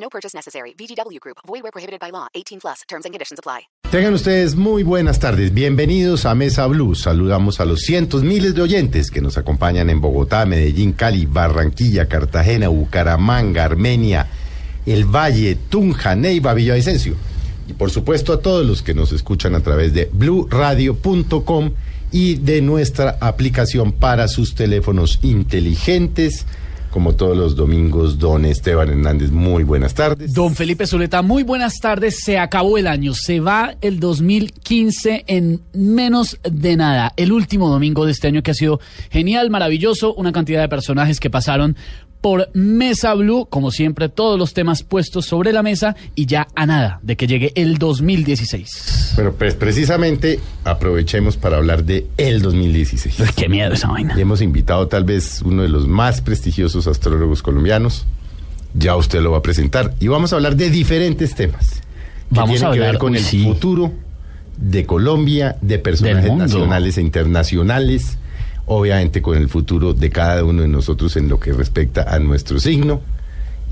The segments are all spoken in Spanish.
No purchase necessary. VGW Group. Void where prohibited by law. 18 plus. Terms and conditions apply. Tengan ustedes muy buenas tardes. Bienvenidos a Mesa Blue. Saludamos a los cientos miles de oyentes que nos acompañan en Bogotá, Medellín, Cali, Barranquilla, Cartagena, Bucaramanga, Armenia, El Valle, Tunja, Neiva, Villavicencio. Y por supuesto a todos los que nos escuchan a través de bluradio.com y de nuestra aplicación para sus teléfonos inteligentes. Como todos los domingos, don Esteban Hernández, muy buenas tardes. Don Felipe Zuleta, muy buenas tardes. Se acabó el año, se va el 2015 en menos de nada. El último domingo de este año que ha sido genial, maravilloso, una cantidad de personajes que pasaron por Mesa Blue, como siempre, todos los temas puestos sobre la mesa y ya a nada de que llegue el 2016. Pero pues precisamente aprovechemos para hablar de el 2016. Uy, qué miedo esa vaina. Y hemos invitado tal vez uno de los más prestigiosos astrólogos colombianos. Ya usted lo va a presentar. Y vamos a hablar de diferentes temas. Que Vamos tienen a que ver hablar, con el sí. futuro de Colombia, de personajes nacionales e internacionales. Obviamente con el futuro de cada uno de nosotros en lo que respecta a nuestro signo.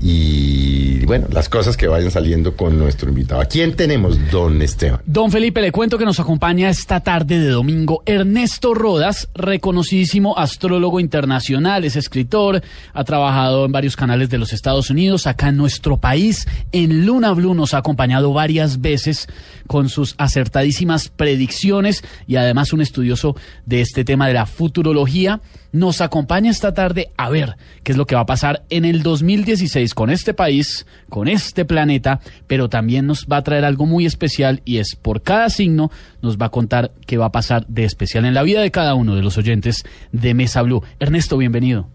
Y bueno, las cosas que vayan saliendo con nuestro invitado. ¿A quién tenemos, don Esteban? Don Felipe, le cuento que nos acompaña esta tarde de domingo Ernesto Rodas, reconocidísimo astrólogo internacional, es escritor, ha trabajado en varios canales de los Estados Unidos, acá en nuestro país, en Luna Blue nos ha acompañado varias veces con sus acertadísimas predicciones y además un estudioso de este tema de la futurología. Nos acompaña esta tarde a ver qué es lo que va a pasar en el 2016 con este país, con este planeta, pero también nos va a traer algo muy especial y es por cada signo nos va a contar qué va a pasar de especial en la vida de cada uno de los oyentes de Mesa Blue. Ernesto, bienvenido.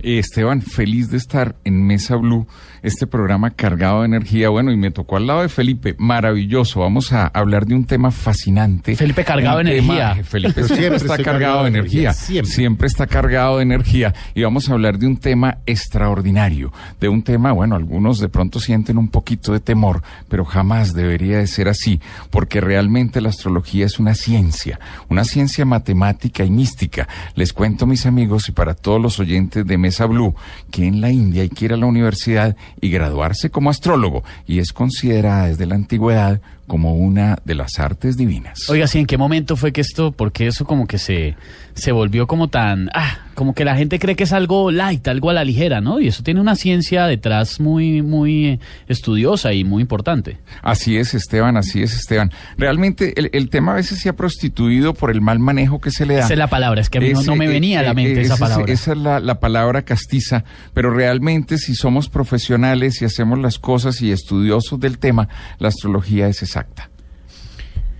Eh, Esteban, feliz de estar en Mesa Blue, este programa cargado de energía. Bueno, y me tocó al lado de Felipe, maravilloso. Vamos a hablar de un tema fascinante. Felipe cargado de energía. Felipe siempre, siempre está cargado de energía. siempre. está cargado de energía. Y vamos a hablar de un tema extraordinario. De un tema, bueno, algunos de pronto sienten un poquito de temor, pero jamás debería de ser así, porque realmente la astrología es una ciencia, una ciencia matemática y mística. Les cuento, mis amigos, y para todos los oyentes de Mesa Blue, que en la India hay que ir a la universidad y graduarse como astrólogo, y es considerada desde la antigüedad como una de las artes divinas. Oiga, sí, ¿en qué momento fue que esto, porque eso como que se, se volvió como tan, ah, como que la gente cree que es algo light, algo a la ligera, ¿no? Y eso tiene una ciencia detrás muy, muy eh, estudiosa y muy importante. Así es, Esteban, así es, Esteban. Realmente el, el tema a veces se ha prostituido por el mal manejo que se le da. Esa es la palabra, es que a mí no, Ese, no me eh, venía a la eh, mente eh, esa palabra. Esa es la, la palabra castiza, pero realmente si somos profesionales y hacemos las cosas y estudiosos del tema, la astrología es exacta.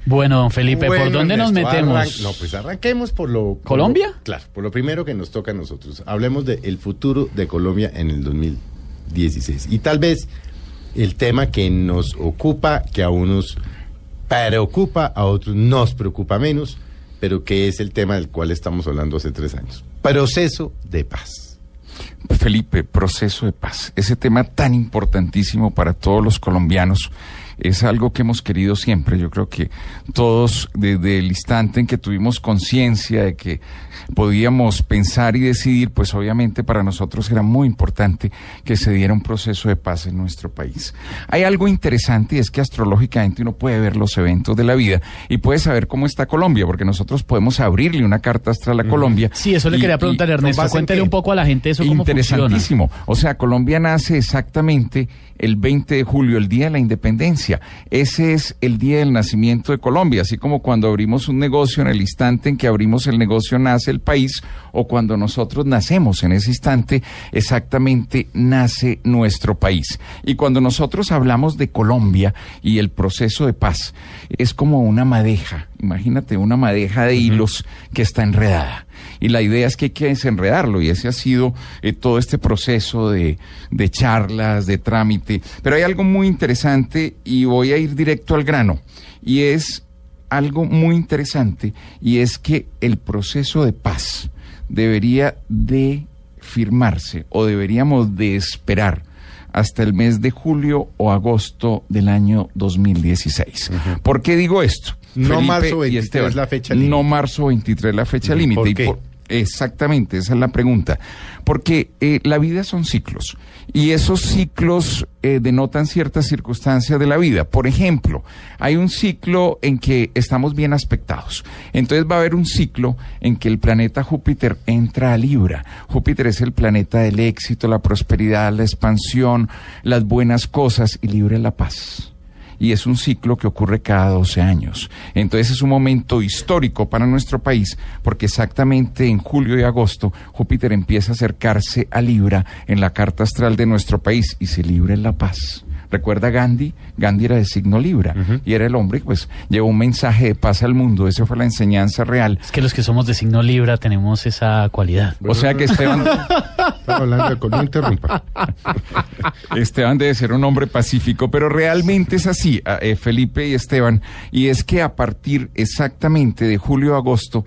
Bueno, don Felipe, ¿por Bueno, dónde nos metemos? no, pues arranquemos por lo... por ¿Colombia? lo- claro, por lo primero que nos toca a nosotros. Hablemos del futuro de Colombia en el 2016. Y tal vez el tema que nos ocupa, que a unos preocupa, a otros nos preocupa menos, pero que es el tema del cual estamos hablando hace tres años. Proceso de paz. Felipe, proceso de paz. Ese tema tan importantísimo para todos los colombianos es algo que hemos querido siempre. Yo creo que todos, desde el instante en que tuvimos conciencia de que podíamos pensar y decidir, pues obviamente para nosotros era muy importante que se diera un proceso de paz en nuestro país. Hay algo interesante y es que astrológicamente uno puede ver los eventos de la vida y puede saber cómo está Colombia, porque nosotros podemos abrirle una carta astral a Colombia. Sí, eso le y- quería preguntar, Ernesto. Cuéntele un poco a la gente eso cómo funciona. Interesantísimo. O sea, Colombia nace exactamente el 20 de julio, el día de la independencia. Ese es el día del nacimiento de Colombia, así como cuando abrimos un negocio, en el instante en que abrimos el negocio nace el país, o cuando nosotros nacemos en ese instante, exactamente nace nuestro país. Y cuando nosotros hablamos de Colombia y el proceso de paz, es como una madeja, imagínate una madeja de hilos que está enredada. Y la idea es que hay que desenredarlo y ese ha sido eh, todo este proceso de, de charlas, de trámite. Pero hay algo muy interesante y voy a ir directo al grano y es algo muy interesante y es que el proceso de paz debería de firmarse o deberíamos de esperar hasta el mes de julio o agosto del año 2016. ¿Por qué digo esto? No Felipe marzo y 23 Esteban, la fecha límite. No marzo 23 la fecha ¿Por límite. Y qué? exactamente, esa es la pregunta. Porque eh, la vida son ciclos y esos ciclos eh, denotan ciertas circunstancias de la vida. Por ejemplo, hay un ciclo en que estamos bien aspectados. Entonces va a haber un ciclo en que el planeta Júpiter entra a Libra. Júpiter es el planeta del éxito, la prosperidad, la expansión, las buenas cosas y Libra es la paz y es un ciclo que ocurre cada 12 años. Entonces es un momento histórico para nuestro país porque exactamente en julio y agosto Júpiter empieza a acercarse a Libra en la carta astral de nuestro país y se libra en la paz. Recuerda Gandhi, Gandhi era de signo Libra y era el hombre que pues llevó un mensaje de paz al mundo, esa fue la enseñanza real. Es que los que somos de signo Libra tenemos esa cualidad. O sea que Esteban, Estamos hablando con no interrumpa. Esteban debe ser un hombre pacífico, pero realmente es así, eh, Felipe y Esteban, y es que a partir exactamente de julio a agosto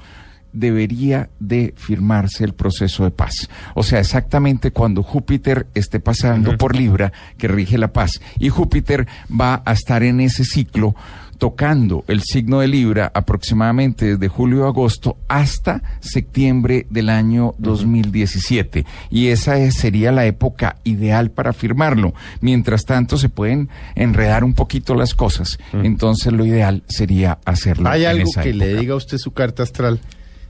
debería de firmarse el proceso de paz. O sea, exactamente cuando Júpiter esté pasando por Libra, que rige la paz, y Júpiter va a estar en ese ciclo tocando el signo de Libra aproximadamente desde julio a agosto hasta septiembre del año 2017. Y esa es- sería la época ideal para firmarlo. Mientras tanto, se pueden enredar un poquito las cosas. Entonces, lo ideal sería hacerlo. ¿Hay en algo esa que le diga a usted su carta astral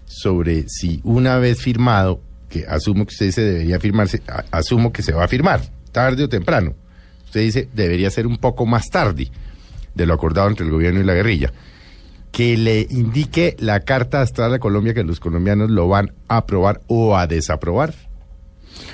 sobre si una vez firmado, que asumo que usted dice debería firmarse, asumo que se va a firmar, tarde o temprano? Usted dice debería ser un poco más tarde de lo acordado entre el gobierno y la guerrilla. Que le indique la carta astral a Colombia que los colombianos lo van a aprobar o a desaprobar.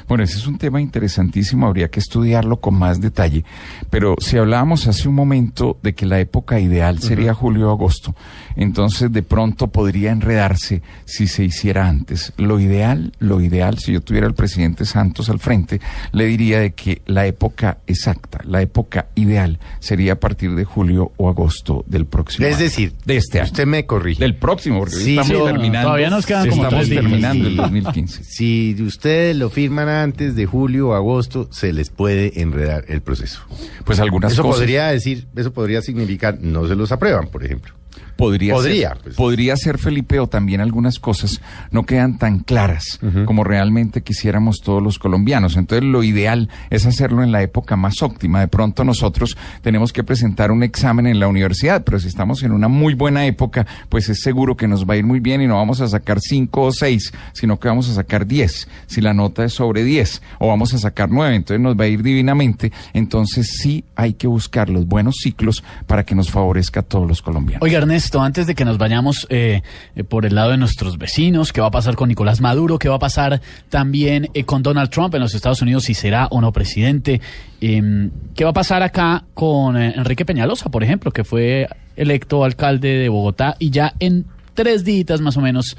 Bueno, ese es un tema interesantísimo, habría que estudiarlo con más detalle. Pero si hablábamos hace un momento de que la época ideal sería julio o agosto, entonces de pronto podría enredarse si se hiciera antes. Lo ideal, lo ideal, si yo tuviera al presidente Santos al frente, le diría de que la época exacta, la época ideal sería a partir de julio o agosto del próximo Es año. decir, de este año. usted me corrige. Del próximo, porque Sí, estamos sí, no, terminando. todavía nos quedan como estamos tres días. terminando el 2015. Si ustedes lo firman antes de julio o agosto, se les puede enredar el proceso. Pues algunas Eso cosas. podría decir, eso podría significar no se los aprueban, por ejemplo. Podría, Podría, ser, pues. podría ser Felipe o también algunas cosas no quedan tan claras como realmente quisiéramos todos los colombianos. Entonces lo ideal es hacerlo en la época más óptima. De pronto nosotros tenemos que presentar un examen en la universidad, pero si estamos en una muy buena época, pues es seguro que nos va a ir muy bien y no vamos a sacar cinco o seis, sino que vamos a sacar diez. Si la nota es sobre diez o vamos a sacar nueve, entonces nos va a ir divinamente. Entonces sí hay que buscar los buenos ciclos para que nos favorezca a todos los colombianos. Oiga, Ernesto, antes de que nos vayamos eh, eh, por el lado de nuestros vecinos, ¿qué va a pasar con Nicolás Maduro? ¿Qué va a pasar también eh, con Donald Trump en los Estados Unidos, si será o no presidente? Em, ¿Qué va a pasar acá con eh, Enrique Peñalosa, por ejemplo, que fue electo alcalde de Bogotá y ya en tres días más o menos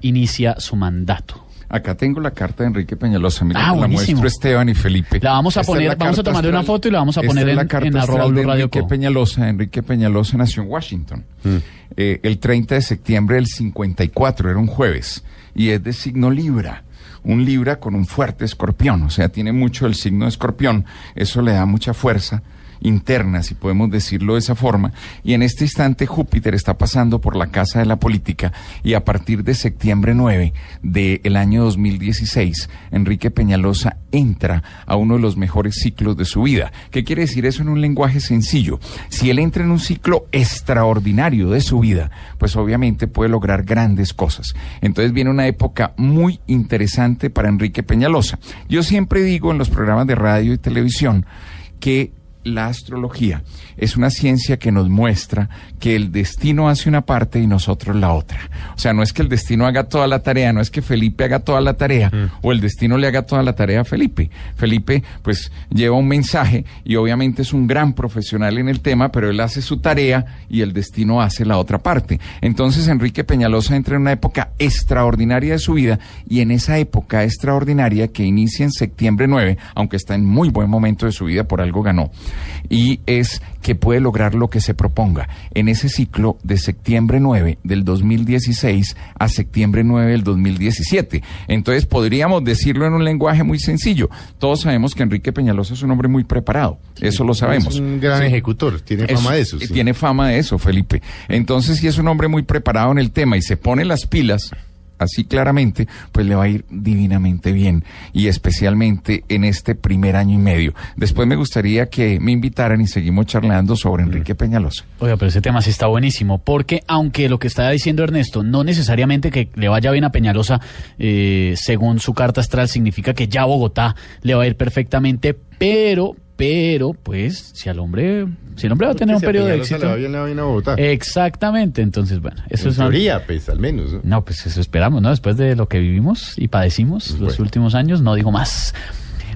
inicia su mandato? Acá tengo la carta de Enrique Peñalosa. Mira, Ah, la muestro Esteban y Felipe. La vamos a Esta es poner- vamos a tomarle una foto y la vamos a Esta poner es la en- carta en arroba de Radio Enrique Co. Peñalosa. Enrique Peñalosa nació en Washington. Eh, el 30 de septiembre del 54, era un jueves. Y es de signo Libra. Un Libra con un fuerte escorpión. O sea, tiene mucho el signo de escorpión. Eso le da mucha fuerza interna, si podemos decirlo de esa forma, y en este instante Júpiter está pasando por la casa de la política y a partir de septiembre 9 del año 2016, Enrique Peñalosa entra a uno de los mejores ciclos de su vida. ¿Qué quiere decir eso en un lenguaje sencillo? Si él entra en un ciclo extraordinario de su vida, pues obviamente puede lograr grandes cosas. Entonces viene una época muy interesante para Enrique Peñalosa. Yo siempre digo en los programas de radio y televisión, que la astrología es una ciencia que nos muestra que el destino hace una parte y nosotros la otra. O sea, no es que el destino haga toda la tarea, no es que Felipe haga toda la tarea o el destino le haga toda la tarea a Felipe. Felipe, pues, lleva un mensaje y obviamente es un gran profesional en el tema, pero él hace su tarea y el destino hace la otra parte. Entonces, Enrique Peñalosa entra en una época extraordinaria de su vida y en esa época extraordinaria que inicia en septiembre 9, aunque está en muy buen momento de su vida, por algo ganó, y es que puede lograr lo que se proponga en ese ciclo de septiembre 9 del 2016 a septiembre 9 del 2017. Entonces podríamos decirlo en un lenguaje muy sencillo. Todos sabemos que Enrique Peñalosa es un hombre muy preparado, eso lo sabemos. Es un gran Sí. ejecutor, tiene fama de eso. sí. Tiene fama de eso, Felipe. Entonces, si es un hombre muy preparado en el tema y se pone las pilas, así claramente, pues le va a ir divinamente bien y especialmente en este primer año y medio. Después me gustaría que me invitaran y seguimos charlando sobre Enrique Peñalosa. Oiga, pero ese tema sí está buenísimo, porque aunque lo que está diciendo Ernesto, no necesariamente que le vaya bien a Peñalosa, eh, según su carta astral, significa que ya Bogotá le va a ir perfectamente, pero, pero, pues, si al hombre, si el hombre va a tener un periodo de va éxito. bien, le va bien a Bogotá. Exactamente, entonces, bueno, eso en es una- teoría, pues, al menos. ¿no? No, pues eso esperamos, ¿no? Después de lo que vivimos y padecimos los Bueno. últimos años, no digo más.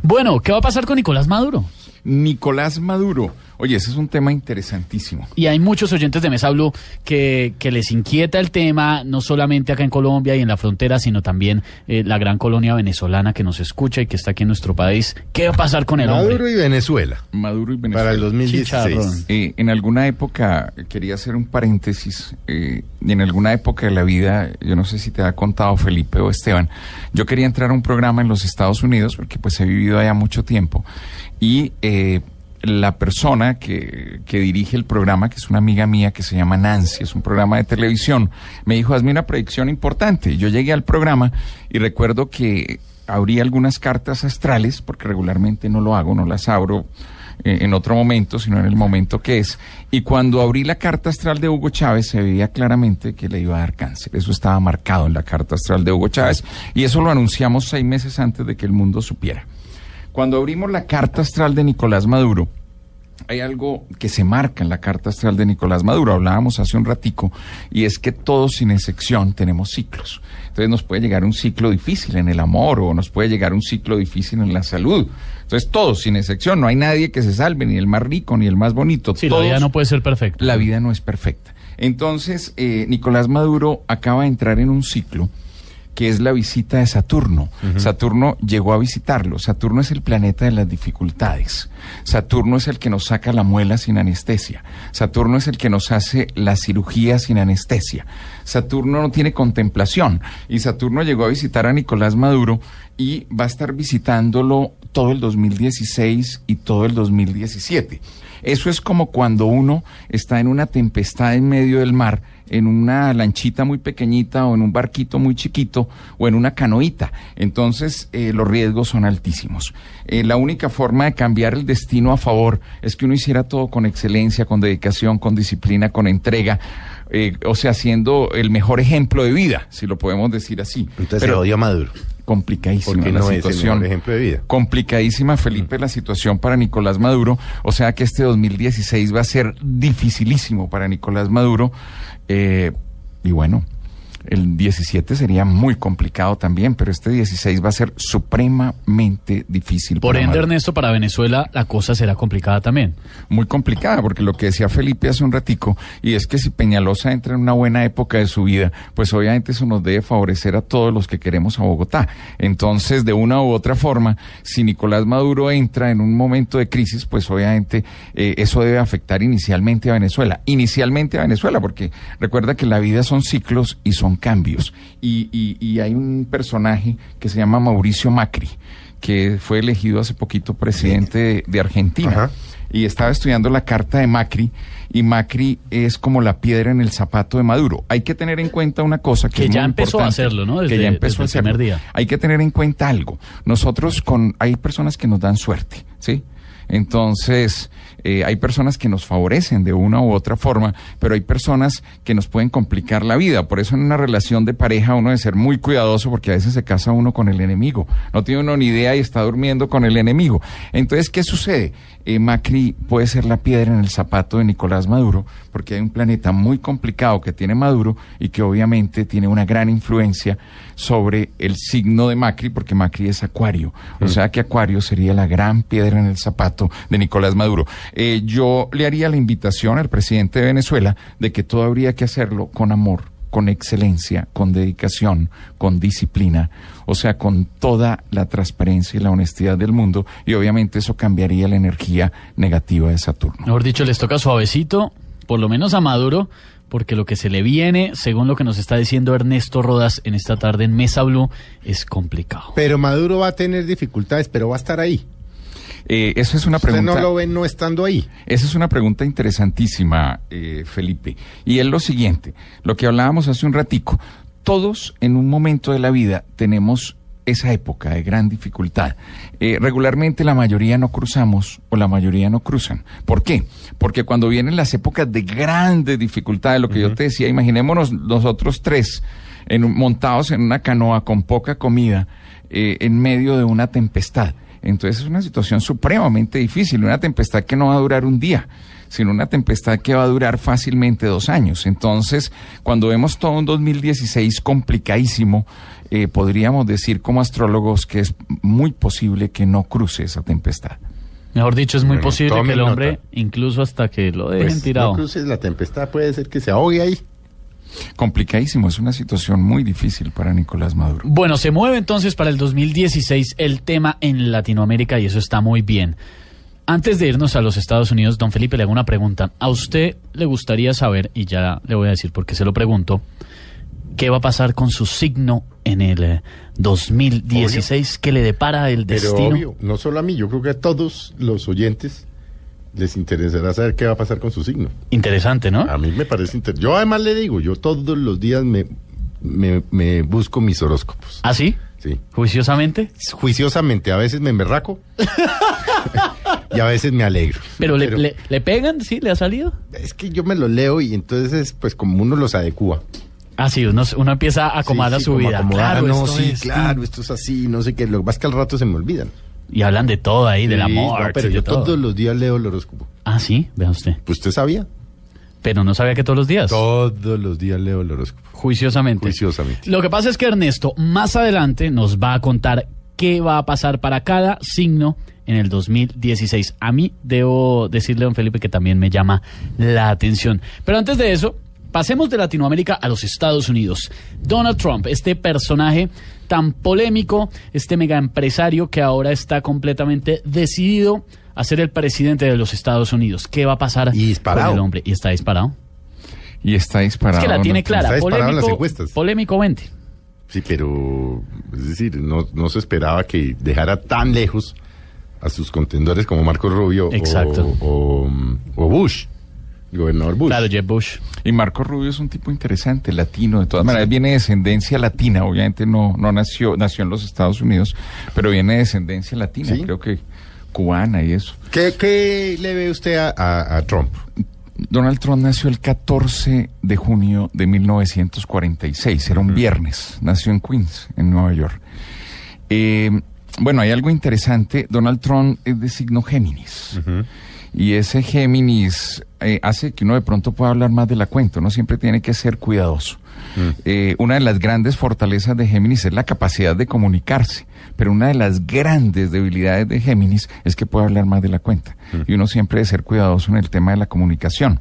Bueno, ¿qué va a pasar con Nicolás Maduro? Nicolás Maduro. Oye, ese es un tema interesantísimo. Y hay muchos oyentes de Mesa Blue que, que les inquieta el tema, no solamente acá en Colombia y en la frontera, sino también eh, la gran colonia venezolana que nos escucha y que está aquí en nuestro país. ¿Qué va a pasar con el Maduro hombre? y Venezuela. Maduro y Venezuela. Para el 2016. Chicharrón. Eh, en alguna época, quería hacer un paréntesis, eh, y en alguna época de la vida, yo no sé si te ha contado Felipe o Esteban, yo quería entrar a un programa en los Estados Unidos, porque pues he vivido allá mucho tiempo, y eh, la persona que, que dirige el programa, que es una amiga mía que se llama Nancy, es un programa de televisión, me dijo, hazme una predicción importante. Yo llegué al programa y recuerdo que abrí algunas cartas astrales, porque regularmente no lo hago, no las abro eh, en otro momento, sino en el momento que es. Y cuando abrí la carta astral de Hugo Chávez, se veía claramente que le iba a dar cáncer. Eso estaba marcado en la carta astral de Hugo Chávez. Y eso lo anunciamos seis meses antes de que el mundo supiera. Cuando abrimos la carta astral de Nicolás Maduro, hay algo que se marca en la carta astral de Nicolás Maduro, hablábamos hace un ratico, y es que todos sin excepción tenemos ciclos. Entonces nos puede llegar un ciclo difícil en el amor o nos puede llegar un ciclo difícil en la salud. Entonces todos sin excepción, no hay nadie que se salve, ni el más rico, ni el más bonito. Sí, la vida no puede ser perfecta. la vida no es perfecta. Entonces, eh, Nicolás Maduro acaba de entrar en un ciclo que es la visita de Saturno. Saturno llegó a visitarlo. Saturno es el planeta de las dificultades. Saturno es el que nos saca la muela sin anestesia. Saturno es el que nos hace la cirugía sin anestesia. Saturno no tiene contemplación. Y Saturno llegó a visitar a Nicolás Maduro y va a estar visitándolo todo el 2016 y todo el 2017. Eso es como cuando uno está en una tempestad en medio del mar, en una lanchita muy pequeñita o en un barquito muy chiquito o en una canoita. Entonces eh, los riesgos son altísimos. Eh, la única forma de cambiar el destino a favor es que uno hiciera todo con excelencia, con dedicación, con disciplina, con entrega. eh, o sea, siendo el mejor ejemplo de vida, si lo podemos decir así. Entonces Pero se odia a Maduro. Complicadísima la es situación. mejor ejemplo de vida. Complicadísima, Felipe, la situación para Nicolás Maduro. O sea que este 2016 va a ser dificilísimo para Nicolás Maduro. Eh, y bueno, el 17 sería muy complicado también, pero este 16 va a ser supremamente difícil. Por ende. Ernesto, para Venezuela la cosa será complicada también. muy complicada, porque lo que decía Felipe hace un ratico, y es que si Peñalosa entra en una buena época de su vida, pues obviamente eso nos debe favorecer a todos los que queremos a Bogotá. Entonces, de una u otra forma, si Nicolás Maduro entra en un momento de crisis, pues obviamente eh, eso debe afectar inicialmente a Venezuela. Inicialmente a Venezuela, porque recuerda que la vida son ciclos y son cambios. Y, y- y hay un personaje que se llama Mauricio Macri, que fue elegido hace poquito presidente de, de Argentina Ajá. y estaba estudiando la carta de Macri y Macri es como la piedra en el zapato de Maduro. Hay que tener en cuenta una cosa que, Que es ya muy empezó a hacerlo, ¿no? que Desde- ya empezó desde a el primer hacerlo. día. Hay que tener en cuenta algo. Nosotros con hay personas que nos dan suerte, ¿sí? Entonces, eh, hay personas que nos favorecen de una u otra forma, pero hay personas que nos pueden complicar la vida. Por eso en una relación de pareja uno debe ser muy cuidadoso porque a veces se casa uno con el enemigo. No tiene uno ni idea y está durmiendo con el enemigo. Entonces, ¿qué sucede? Eh, Macri puede ser la piedra en el zapato de Nicolás Maduro porque hay un planeta muy complicado que tiene Maduro y que obviamente tiene una gran influencia sobre el signo de Macri porque Macri es Acuario. O sea que Acuario sería la gran piedra en el zapato de Nicolás Maduro. Eh, yo le haría la invitación al presidente de Venezuela de que todo habría que hacerlo con amor, con excelencia, con dedicación, con disciplina, o sea, con toda la transparencia y la honestidad del mundo, y obviamente eso cambiaría la energía negativa de Saturno. Mejor dicho, les toca suavecito, por lo menos a Maduro, porque lo que se le viene, según lo que nos está diciendo Ernesto Rodas en esta tarde en Mesa Blue, es complicado. Pero Maduro va a tener dificultades, pero va a estar ahí. Eh, eso es una Usted pregunta. no lo ve no estando ahí. Esa es una pregunta interesantísima, eh, Felipe. Y es lo siguiente, lo que hablábamos hace un ratico. Todos en un momento de la vida tenemos esa época de gran dificultad. Eh, regularmente la mayoría no cruzamos o la mayoría no cruzan. ¿Por qué? Porque cuando vienen las épocas de grandes dificultades, lo que yo te decía, imaginémonos nosotros tres en montados en una canoa con poca comida eh, en medio de una tempestad. Entonces es una situación supremamente difícil, una tempestad que no va a durar un día, sino una tempestad que va a durar fácilmente dos años. Entonces, cuando vemos todo un 2016 complicadísimo, eh, podríamos decir como astrólogos que es muy posible que no cruce esa tempestad. Mejor dicho, es muy Bueno, posible que el hombre, nota. incluso hasta que lo dejen Pues, tirado. no cruces la tempestad, puede ser que se ahogue ahí. Complicadísimo, es una situación muy difícil para Nicolás Maduro. Bueno, se mueve entonces para el 2016 el tema en Latinoamérica y eso está muy bien. Antes de irnos a los Estados Unidos, don Felipe, le hago una pregunta. ¿A usted le gustaría saber, y ya le voy a decir por qué se lo pregunto, qué va a pasar con su signo en el eh, 2016? ¿Qué le depara el Pero destino? obvio, no solo a mí, yo creo que a todos los oyentes les interesará saber qué va a pasar con su signo. Interesante, ¿no? A mí me parece interesante. Yo además le digo, yo todos los días me, me, me busco mis horóscopos. ¿Ah, sí? Sí. ¿Juiciosamente? Juiciosamente, a veces me emberraco y a veces me alegro. ¿Pero, le, le- le pegan? ¿Sí? ¿Le ha salido? Es que yo me los leo y entonces, pues como uno los adecua. Ah, sí, uno, uno empieza a acomodar Sí, sí, su vida. acomodar, Claro, no, esto sí, es- claro, esto es así, no sé qué. Lo que pasa es que al rato se me olvidan. Y hablan de todo ahí, del Sí, amor. no, pero yo todo. todos los días leo el horóscopo. Ah, sí, vea usted. Pues usted sabía. Pero no sabía que todos los días. Todos los días leo el horóscopo. Juiciosamente. Juiciosamente. Lo que pasa es que Ernesto más adelante nos va a contar qué va a pasar para cada signo en el 2016. A mí debo decirle, don Felipe, que también me llama la atención. Pero antes de eso, pasemos de Latinoamérica a los Estados Unidos. Donald Trump, este personaje tan polémico, este mega empresario que ahora está completamente decidido a ser el presidente de los Estados Unidos. ¿Qué va a pasar Y disparado. con el hombre? Y está disparado. Y está disparado. Es que la tiene clara. Está disparado en las Polémico, encuestas. polémico 20. Sí, pero es decir, no, no se esperaba que dejara tan lejos a sus contendores como Marco Rubio o- Exacto. O, o Bush, gobernador Bush. Claro, Jeb Bush. Y Marco Rubio es un tipo interesante, latino, de todas maneras viene de descendencia latina, obviamente no, no nació, nació en los Estados Unidos, pero viene de descendencia latina, Sí. creo que cubana y eso. ¿Qué, qué le ve usted a, a- a Trump? Donald Trump nació el 14 de junio de 1946, era un viernes, nació en Queens, en Nueva York. Eh, bueno, hay algo interesante, Donald Trump es de signo Géminis. Y ese Géminis eh, hace que uno de pronto pueda hablar más de la cuenta, uno siempre tiene que ser cuidadoso. Eh, una de las grandes fortalezas de Géminis es la capacidad de comunicarse, pero una de las grandes debilidades de Géminis es que puede hablar más de la cuenta. Y uno siempre debe ser cuidadoso en el tema de la comunicación.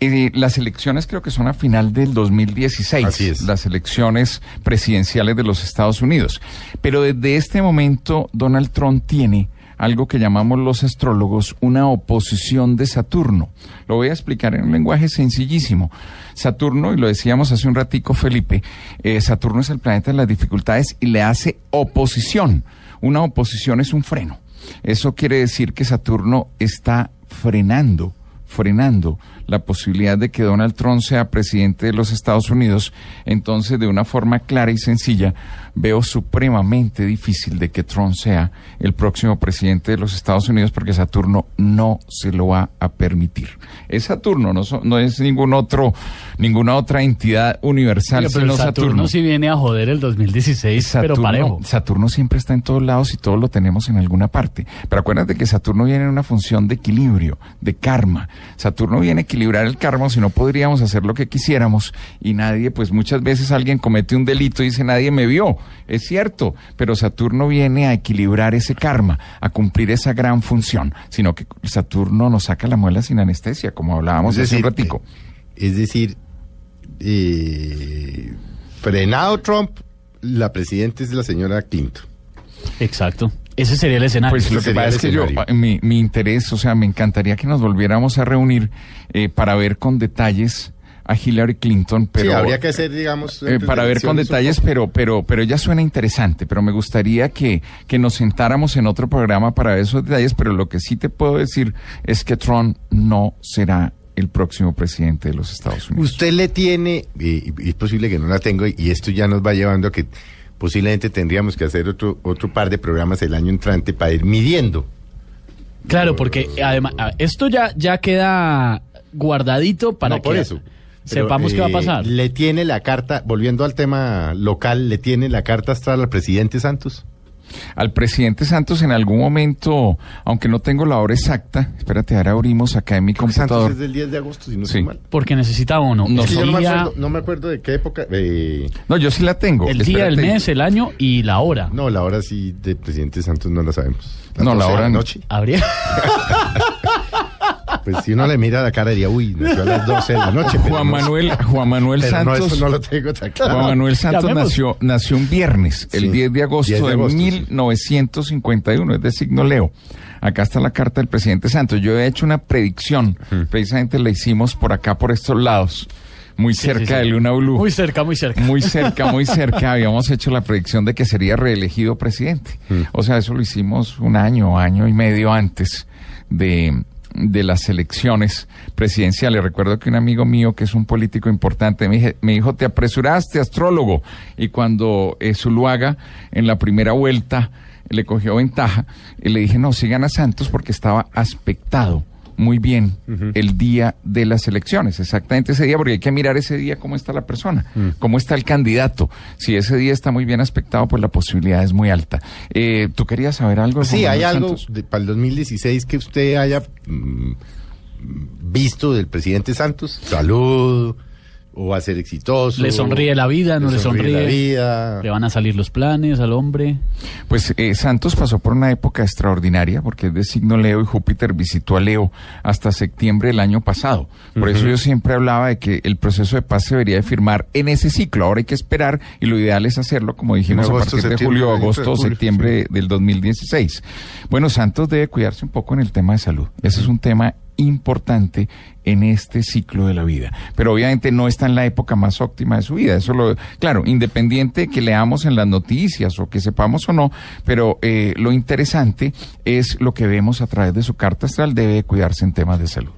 Eh, las elecciones creo que son a final del 2016. Así es. Las elecciones presidenciales de los Estados Unidos. Pero desde este momento Donald Trump tiene algo que llamamos los astrólogos una oposición de Saturno. Lo voy a explicar en un lenguaje sencillísimo. Saturno, y lo decíamos hace un ratico Felipe, eh, Saturno es el planeta de las dificultades y le hace oposición. Una oposición es un freno. Eso quiere decir que Saturno está frenando frenando la posibilidad de que Donald Trump sea presidente de los Estados Unidos, entonces de una forma clara y sencilla veo supremamente difícil de que Trump sea el próximo presidente de los Estados Unidos porque Saturno no se lo va a permitir. Es Saturno, no, no es ningún otro, ninguna otra entidad universal, pero sino Saturno, Saturno. sí viene a joder el 2016, pero parejo. Saturno siempre está en todos lados y todos lo tenemos en alguna parte. Pero acuérdate que Saturno viene en una función de equilibrio, de karma. Saturno viene a equilibrar el karma, si no podríamos hacer lo que quisiéramos y nadie, pues muchas veces alguien comete un delito y dice nadie me vio. Es cierto, pero Saturno viene a equilibrar ese karma, a cumplir esa gran función, sino que Saturno nos saca la muela sin anestesia, como hablábamos Es hace un decir, ratico. eh, Es decir, eh, frenado Trump, la presidenta es la señora Clinton. Exacto. Ese sería el escenario. Pues lo que sería pasa es que yo, escenario. mi, mi interés, o sea, me encantaría que nos volviéramos a reunir eh, para ver con detalles a Hillary Clinton, pero sí, habría que hacer, digamos... eh, para ver con detalles, pero, pero, pero ya suena interesante, pero me gustaría que, que nos sentáramos en otro programa para ver esos detalles, pero lo que sí te puedo decir es que Trump no será el próximo presidente de los Estados Unidos. Usted le tiene, y, y es posible que no la tengo, y esto ya nos va llevando a que posiblemente tendríamos que hacer otro, otro par de programas el año entrante para ir midiendo. Claro, porque además esto ya, ya queda guardadito para No, por que eso. Pero, sepamos qué va a eh, pasar. Le tiene la carta, volviendo al tema local, le tiene la carta astral al presidente Santos. Al presidente Santos en algún momento, aunque no tengo la hora exacta, espérate, ahora abrimos acá en mi Santos computador. es del 10 de agosto, si no Sí. mal. Porque necesitaba uno. No, Es que yo no me, acuerdo, no me acuerdo de qué época. eh, No, yo sí la tengo. el día, el mes, el año y la hora. no, la hora sí del presidente Santos no la sabemos. No, la 12 de hora no. noche. Habría. Pues si uno le mira la cara diría, uy, nació a las 12 de la noche. Juan no- Manuel, Juan Manuel Pero no, Santos. eso no lo tengo tan claro. Juan Manuel Santos Llamemos. nació, nació un viernes, el Sí, 10 de agosto 10 de de, agosto, sí. 1951, es de signo Leo. Acá está la carta del presidente Santos. Yo he hecho una predicción, precisamente la hicimos por acá, por estos lados, muy cerca sí, sí. de Luna Blue. Muy cerca, muy cerca. Muy cerca, muy cerca. Habíamos hecho la predicción de que sería reelegido presidente. O sea, eso lo hicimos un año, año y medio antes de, de las elecciones presidenciales. Recuerdo que un amigo mío, que es un político importante, me, dijo, te apresuraste, astrólogo. Y cuando eh, Zuluaga, en la primera vuelta, le cogió ventaja, y le dije, no, sigan a Santos porque estaba aspectado muy bien el día de las elecciones, exactamente ese día, porque hay que mirar ese día cómo está la persona, cómo está el candidato. Si ese día está muy bien aspectado, pues la posibilidad es muy alta. Eh, ¿Tú querías saber algo? Sí, hay algo de- para el 2016 que usted haya mm, visto del presidente Santos. Salud, o va a ser exitoso. Le sonríe la vida, no le sonríe. la vida. Le van a salir los planes al hombre. Pues eh, Santos pasó por una época extraordinaria porque es de signo Leo y Júpiter visitó a Leo hasta septiembre del año pasado. Por eso yo siempre hablaba de que el proceso de paz se debería de firmar en ese ciclo. Ahora hay que esperar y lo ideal es hacerlo, como dijimos, a partir de julio, de agosto, julio, septiembre del 2016. Bueno, Santos debe cuidarse un poco en el tema de salud. Ese es un tema importante en este ciclo de la vida. Pero obviamente no está en la época más óptima de su vida. Eso lo, claro, independiente que leamos en las noticias o que sepamos o no, pero eh, lo interesante es lo que vemos a través de su carta astral, debe de cuidarse en temas de salud.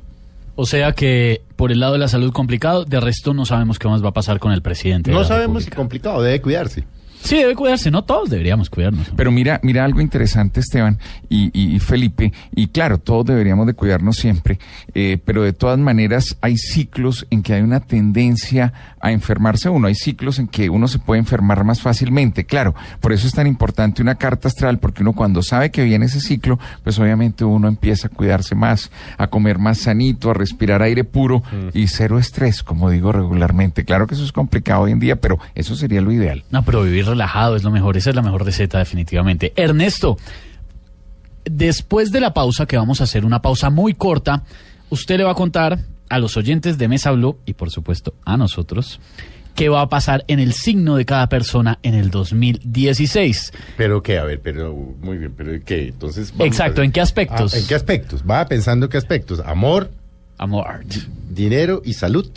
O sea que por el lado de la salud complicado, de resto no sabemos qué más va a pasar con el presidente. de No sabemos si complicado, debe cuidarse. Sí, debe cuidarse, no todos deberíamos cuidarnos. Pero mira, mira algo interesante, Esteban y, y- y Felipe, y claro, todos deberíamos de cuidarnos siempre, eh, pero de todas maneras hay ciclos en que hay una tendencia a enfermarse uno, hay ciclos en que uno se puede enfermar más fácilmente, claro, por eso es tan importante una carta astral, porque uno cuando sabe que viene ese ciclo, pues obviamente uno empieza a cuidarse más, a comer más sanito, a respirar aire puro y cero estrés, como digo regularmente. Claro que eso es complicado hoy en día, pero eso sería lo ideal. No, pero vivir relajado es lo mejor, esa es la mejor receta definitivamente. Ernesto, después de la pausa, que vamos a hacer una pausa muy corta, usted le va a contar a los oyentes de Mesa Blue y por supuesto a nosotros qué va a pasar en el signo de cada persona en el 2016. Pero qué, a ver, pero muy bien, pero qué, entonces. vamos Exacto, ¿en qué aspectos? Ah, ¿En qué aspectos? Va pensando qué aspectos. Amor, Amor. dinero y salud.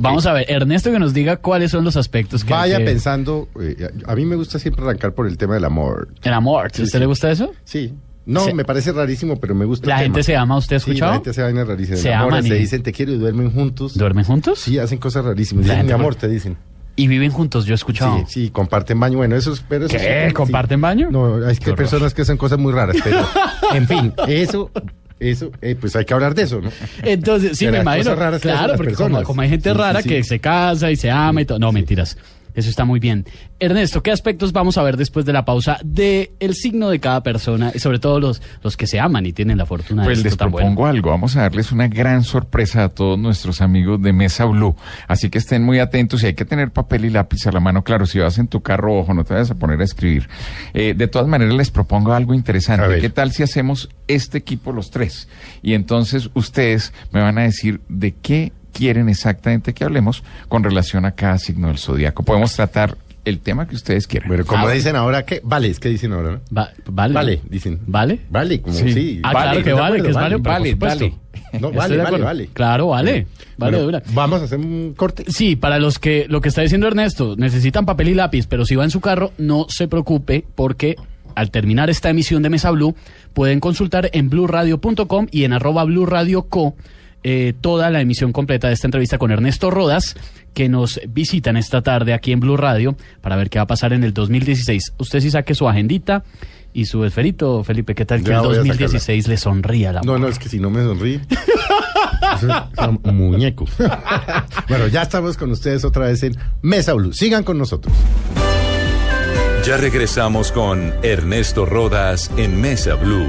Vamos a ver, Ernesto que nos diga cuáles son los aspectos que... Vaya que- pensando, eh, a mí me gusta siempre arrancar por el tema del amor. El amor, ¿a Sí, usted sí. le gusta eso? Sí, No, Se- me parece rarísimo, pero me gusta. La el gente tema. se ama, ¿usted ha Sí, escuchado? la gente se vaina rarísima. Se enamoran, aman y- Se dicen te quiero y duermen juntos. ¿Duermen juntos? Sí, hacen cosas rarísimas. Dicen, mi amor, te dicen. Y viven juntos, yo he escuchado. Sí, sí, comparten baño. Bueno, eso es. Pero eso ¿Qué? sí, ¿Comparten baño? No, es que hay personas que hacen cosas muy raras, pero. en fin, eso. Eso, eh, pues hay que hablar de eso, ¿no? Entonces, sí, me imagino. Claro, porque como, hay gente sí, rara sí. que se casa y se ama y todo. No, mentiras. Eso está muy bien. Ernesto, ¿qué aspectos vamos a ver después de la pausa de el signo de cada persona y sobre todo los, los que se aman y tienen la fortuna Pues de les propongo bueno? algo. Vamos a darles una gran sorpresa a todos nuestros amigos de Mesa Blue. Así que estén muy atentos y hay que tener papel y lápiz a la mano. Claro, si vas en tu carro, ojo, no te vayas a poner a escribir. Eh, de todas maneras, les propongo algo interesante. ¿Qué tal si hacemos este equipo los tres? Y entonces ustedes me van a decir de qué quieren exactamente que hablemos con relación a cada signo del zodiaco. Podemos tratar el tema que ustedes quieran. Bueno, como Ah, dicen ahora, ¿qué? Vale, es que dicen ahora, ¿no? Va- vale. Vale, dicen. ¿Vale? Vale, como Sí. sí. Ah, claro que ¿de vale, acuerdo? que es vale, pero vale, vale. No, vale, vale, acuerdo. vale. Claro, vale. Vale, de Bueno, una. Vamos a hacer un corte. Sí, para los que lo que está diciendo Ernesto, necesitan papel y lápiz, pero si va en su carro, no se preocupe porque al terminar esta emisión de Mesa Blue pueden consultar en blurradio.com y en arroba blurradioco eh, toda la emisión completa de esta entrevista con Ernesto Rodas que nos visitan esta tarde aquí en Blue Radio para ver qué va a pasar en el 2016. Usted sí saque su agendita y su esferito, Felipe, ¿qué tal que Ya el voy a 2016 le sonría la No, no, es que si no me sonríe. Eso es un muñeco. bueno, ya estamos con ustedes otra vez en Mesa Blue. Sigan con nosotros. Ya regresamos con Ernesto Rodas en Mesa Blue.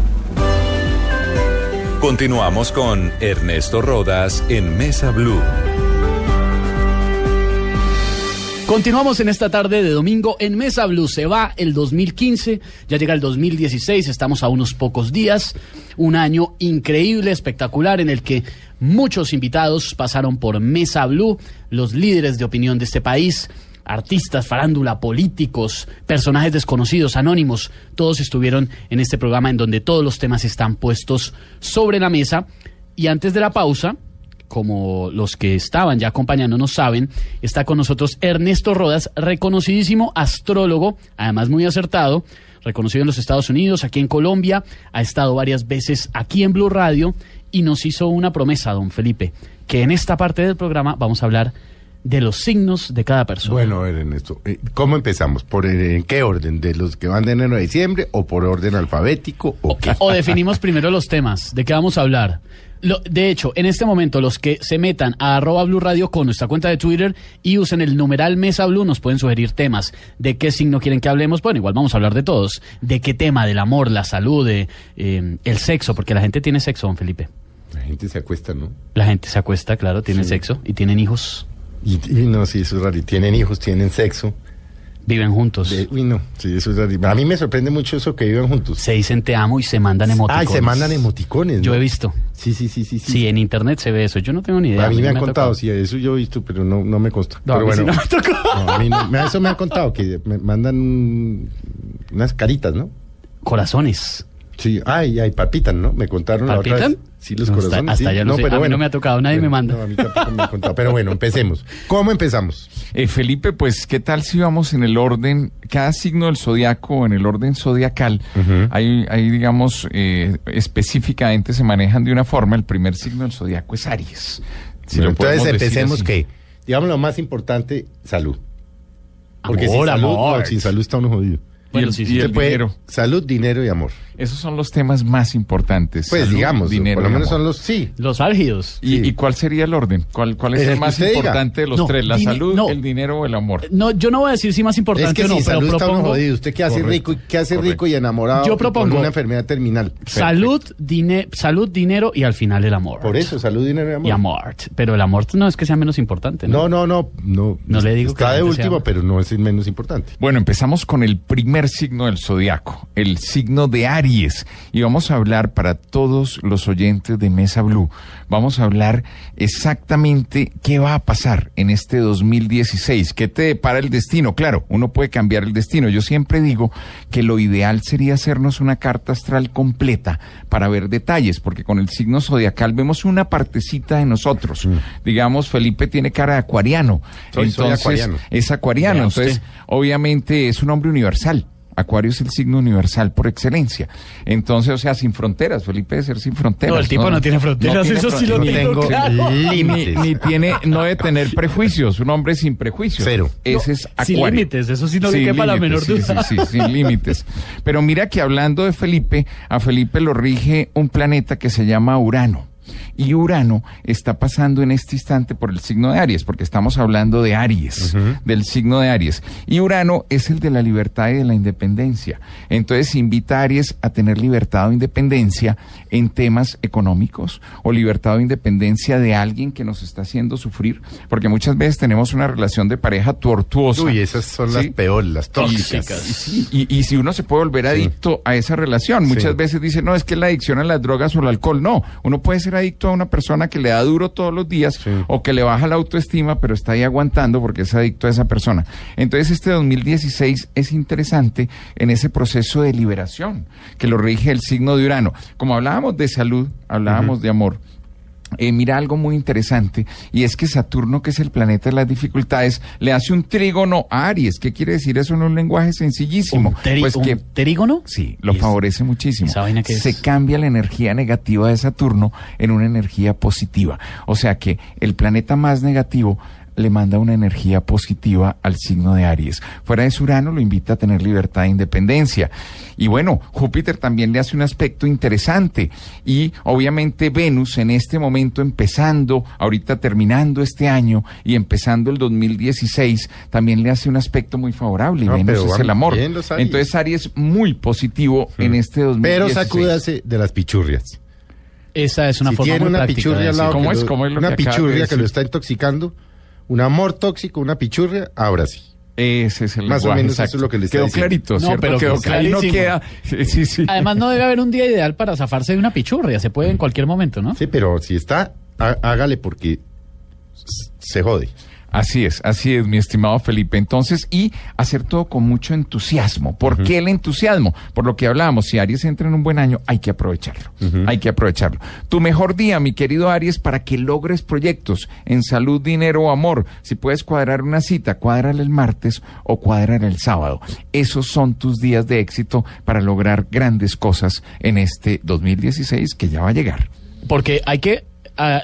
Continuamos con Ernesto Rodas en Mesa Blue. Continuamos en esta tarde de domingo en Mesa Blue. Se va el 2015, ya llega el 2016, estamos a unos pocos días. Un año increíble, espectacular, en el que muchos invitados pasaron por Mesa Blue, los líderes de opinión de este país, artistas, farándula, políticos, personajes desconocidos, anónimos, todos estuvieron en este programa en donde todos los temas están puestos sobre la mesa. Y antes de la pausa, como los que estaban ya acompañándonos saben, está con nosotros Ernesto Rodas, reconocidísimo astrólogo, además muy acertado, reconocido en los Estados Unidos, aquí en Colombia, ha estado varias veces aquí en Blue Radio y nos hizo una promesa, don Felipe, que en esta parte del programa vamos a hablar de los signos de cada persona. Bueno, a ver, Ernesto, eh, ¿cómo empezamos? ¿Por eh, en qué orden? ¿De los que van de enero a diciembre o por orden alfabético o qué? O definimos primero los temas, de qué vamos a hablar. Lo- de hecho, en este momento, los que se metan a arroba Blue Radio con nuestra cuenta de Twitter y usen el numeral Mesa Blue, nos pueden sugerir temas. ¿De qué signo quieren que hablemos? Bueno, igual vamos a hablar de todos. ¿De qué tema? Del amor, la salud, de, eh, el sexo, porque la gente tiene sexo, don Felipe. La gente se acuesta, ¿no? La gente se acuesta, claro, tiene sexo y tienen hijos, Y, y no, sí, eso es raro. Tienen hijos, tienen sexo. viven juntos. De- uy, no, sí, eso es raro. A mí me sorprende mucho eso que vivan juntos. Se dicen te amo y se mandan emoticones. Ay, se mandan emoticones. Yo he visto. Sí, sí, sí, sí. Sí, en internet se ve eso. Yo no tengo ni idea. a mí me han ha contado, tocado. sí, eso yo he visto, pero no, no me consta. No, a pero mí sí bueno, no me tocó. no, a mí no- me- eso me han contado, que me mandan un- unas caritas, ¿no? Corazones. Sí, ay, ay, palpitan, ¿no? Me contaron la otra ¿Palpitan? vez. Sí, los No, hasta- corazones. hasta sí. sé. A mí no me ha tocado, nadie me manda. No, a mí tampoco me han contado. Pero bueno, empecemos. ¿Cómo empezamos? Eh, Felipe, pues, ¿qué tal si vamos en el orden, cada signo del zodiaco, en el orden zodiacal? Hay, hay, digamos, eh, específicamente se manejan de una forma. El primer signo del zodiaco es Aries. Si Bueno, entonces empecemos que, digamos lo más importante, salud. Porque Amor, sin salud, amor. no, sin salud está uno jodido. Bueno, y el, sí, y sí. el Se puede- dinero. salud, dinero y amor. Esos son los temas más importantes. Pues Salud, digamos, dinero por lo menos son los sí. Los álgidos. ¿Y, Sí. y cuál sería el orden? ¿Cuál, cuál es El más diga. importante de los No, tres? ¿La salud, no. el dinero o el amor? No, yo no voy a decir si más importante Es que o no, sin pero salud está uno propongo jodido. Usted qué hace Correcto. rico, y qué hace Correcto. rico y enamorado Yo propongo- con una enfermedad terminal. salud, dine- salud, dinero y al final el amor. Por eso, salud, dinero y amor. Y amor. Pero el amor no es que sea menos importante. No, no, no, no. No le digo que Está de último, pero no es el menos importante. Bueno, empezamos con el primer signo del zodiaco, el signo de Aries. Y vamos a hablar para todos los oyentes de Mesa Blue, vamos a hablar exactamente qué va a pasar en este 2016, qué te depara el destino. Claro, uno puede cambiar el destino. Yo siempre digo que lo ideal sería hacernos una carta astral completa para ver detalles, porque con el signo zodiacal vemos una partecita de nosotros. Digamos, Felipe tiene cara de acuariano. Soy entonces, acuariano. es acuariano. Entonces, obviamente es un hombre universal. Acuario es el signo universal por excelencia. Entonces, o sea, sin fronteras. Felipe debe ser sin fronteras. No, el tipo no tiene fronteras, eso sí lo tengo claro. Ni, Límites. ni tiene, no debe tener prejuicios. Un hombre sin prejuicios. Cero. Ese es sin Acuario. límites, eso sí no le Sin quepa la menor límites, sí, duda. Sí, sí, sin límites. Pero mira que hablando de Felipe, a Felipe lo rige un planeta que se llama Urano. Y Urano está pasando en este instante por el signo de Aries, porque estamos hablando de Aries, del signo de Aries. Y Urano es el de la libertad y de la independencia. Entonces invita a Aries a tener libertad o independencia en temas económicos o libertad o independencia de alguien que nos está haciendo sufrir, porque muchas veces tenemos una relación de pareja tortuosa. Uy, esas son las peores, las tóxicas. y- y- y si uno se puede volver adicto a esa relación, muchas Sí. veces dice, no, es que la adicción a las drogas o al alcohol, no, uno puede ser adicto a una persona que le da duro todos los días Sí. o que le baja la autoestima, pero está ahí aguantando porque es adicto a esa persona. Entonces este 2016 es interesante en ese proceso de liberación que lo rige el signo de Urano. Como hablábamos de salud, hablábamos de amor. Eh, mira algo muy interesante y es que Saturno, que es el planeta de las dificultades, le hace un trígono a Aries. ¿Qué quiere decir eso en un lenguaje sencillísimo? ¿Un, pues un que terígono? Sí, lo ¿Y es- favorece muchísimo. esa vaina qué es? Se cambia la energía negativa de Saturno en una energía positiva. O sea que el planeta más negativo le manda una energía positiva al signo de Aries. Fuera de su Urano lo invita a tener libertad e independencia. Y bueno, Júpiter también le hace un aspecto interesante. Y obviamente Venus en este momento empezando, ahorita terminando este año y empezando el 2016, también le hace un aspecto muy favorable. Y No, Venus es el amor. Entonces Aries muy positivo en este 2016. Pero sacúdase de las pichurrias. Esa es una si forma tiene muy una práctica pichurria de al lado, decir. ¿Cómo que es? lo- ¿Cómo es lo una que pichurria que decir? lo está intoxicando, un amor tóxico, una pichurria, ahora sí. Ese es el Más o menos eso es lo que le está Quedó diciendo. clarito, No, pero quedó. Ahí no clarísimo. queda. Sí, sí, sí. Además, no debe haber un día ideal para zafarse de una pichurria. Se puede en cualquier momento, ¿no? Sí, pero si está, há- hágale porque se jode. Así es, así es, mi estimado Felipe. Entonces, y hacer todo con mucho entusiasmo. ¿Por qué el entusiasmo? Por lo que hablábamos, si Aries entra en un buen año, hay que aprovecharlo. Hay que aprovecharlo. Tu mejor día, mi querido Aries, para que logres proyectos en salud, dinero o amor. Si puedes cuadrar una cita, cuádrala el martes o cuádrala el sábado. Esos son tus días de éxito para lograr grandes cosas en este 2016 que ya va a llegar. Porque hay que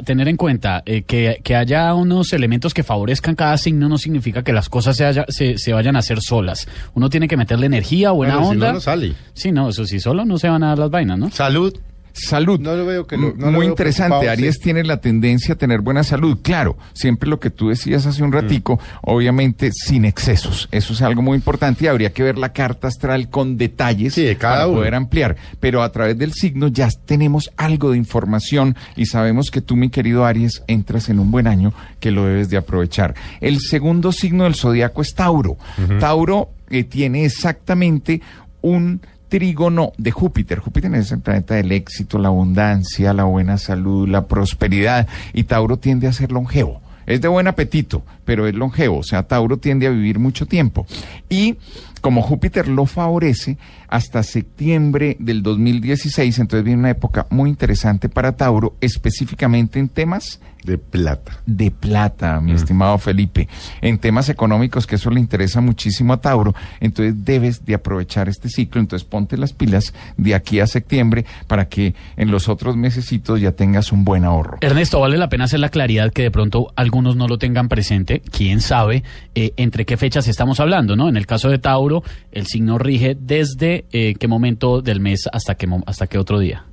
tener en cuenta eh, que, que haya unos elementos que favorezcan cada signo no significa que las cosas se, haya- se, se vayan a hacer solas. Uno tiene que meterle energía, buena Bueno, si onda. no, no sale. Sí, no, eso sí, solo no se van a dar las vainas, ¿no? Salud. Salud. No lo veo que lo- no Muy interesante. Aries sí. tiene la tendencia a tener buena salud. Claro, siempre lo que tú decías hace un ratico, obviamente sin excesos. Eso es algo muy importante y habría que ver la carta astral con detalles Sí, de cada para uno. poder ampliar. Pero a través del signo ya tenemos algo de información y sabemos que tú, mi querido Aries, entras en un buen año que lo debes de aprovechar. El segundo signo del zodiaco es Tauro. Tauro eh, tiene exactamente un trígono de Júpiter. Júpiter es el planeta del éxito, la abundancia, la buena salud, la prosperidad y Tauro tiende a ser longevo. Es de buen apetito, pero es longevo, o sea, Tauro tiende a vivir mucho tiempo. Y como Júpiter lo favorece hasta septiembre del 2016, entonces viene una época muy interesante para Tauro, específicamente en temas De plata. de plata, Mm. mi estimado Felipe, en temas económicos, que eso le interesa muchísimo a Tauro, entonces debes de aprovechar este ciclo, entonces ponte las pilas de aquí a septiembre para que en los otros mesecitos ya tengas un buen ahorro. Ernesto, vale la pena hacer la claridad que de pronto algunos no lo tengan presente, quién sabe eh, entre qué fechas estamos hablando, ¿no? En el caso de Tauro, el signo rige desde eh, qué momento del mes hasta qué, hasta qué otro día.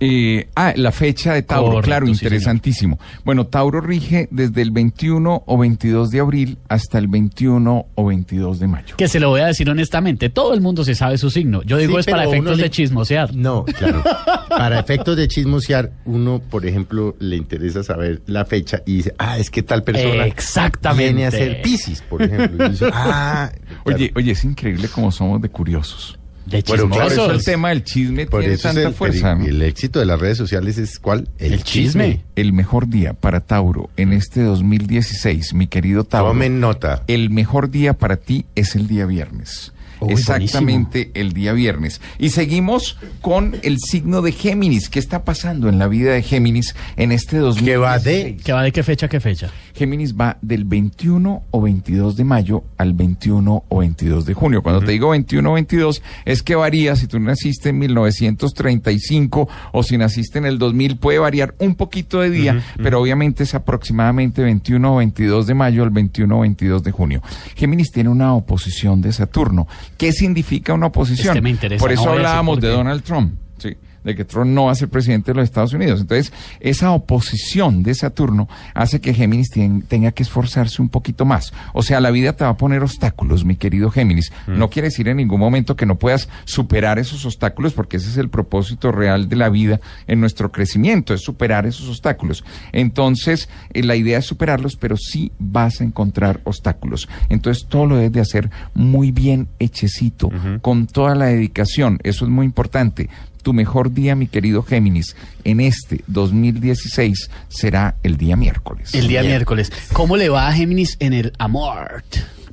Eh, ah, la fecha de Tauro, Correcto, claro, sí, interesantísimo. bueno, Tauro rige desde el 21 o 22 de abril hasta el 21 o 22 de mayo. Que se lo voy a decir honestamente, todo el mundo se sabe su signo. Yo digo Sí, es para efectos le- de chismosear. No, claro. Para efectos de chismosear, uno, por ejemplo, le interesa saber la fecha y dice, ah, es que tal persona Exactamente. viene a ser Piscis, por ejemplo. Y dice, ah, claro. Oye, oye, es increíble cómo somos de curiosos. De Bueno, claro, eso chismosos. el tema del chisme por tiene eso es tanta el, fuerza. el- ¿no? el éxito de las redes sociales es ¿cuál? El chisme. El mejor día para Tauro en este 2016, mi querido Tauro. Tomen nota. El mejor día para ti es el día viernes. Uy, Exactamente el día viernes. Y seguimos con el signo de Géminis. ¿Qué está pasando en la vida de Géminis en este 2016? Que va de- ¿Que va de qué fecha a qué fecha? Géminis va del 21 o 22 de mayo al 21 o 22 de junio. Cuando te digo 21 o 22 es que varía si tú naciste en 1935 o si naciste en el 2000 puede variar un poquito de día, pero obviamente es aproximadamente 21 o 22 de mayo al 21 o 22 de junio. Géminis tiene una oposición de Saturno. ¿Qué significa una oposición? Este me interesa, Por eso hablábamos de. Donald Trump. De que Trump no va a ser presidente de los Estados Unidos. Entonces, esa oposición de Saturno hace que Géminis tenga que esforzarse un poquito más. O sea, la vida te va a poner obstáculos, mi querido Géminis. No quiere decir en ningún momento que no puedas superar esos obstáculos, porque ese es el propósito real de la vida en nuestro crecimiento, es superar esos obstáculos. Entonces, eh, la idea es superarlos, pero sí vas a encontrar obstáculos. Entonces, todo lo debes de hacer muy bien hechecito, con toda la dedicación. Eso es muy importante tu mejor día, mi querido Géminis, en este 2016 será el día miércoles. El día miércoles. ¿Cómo le va a Géminis en el amor?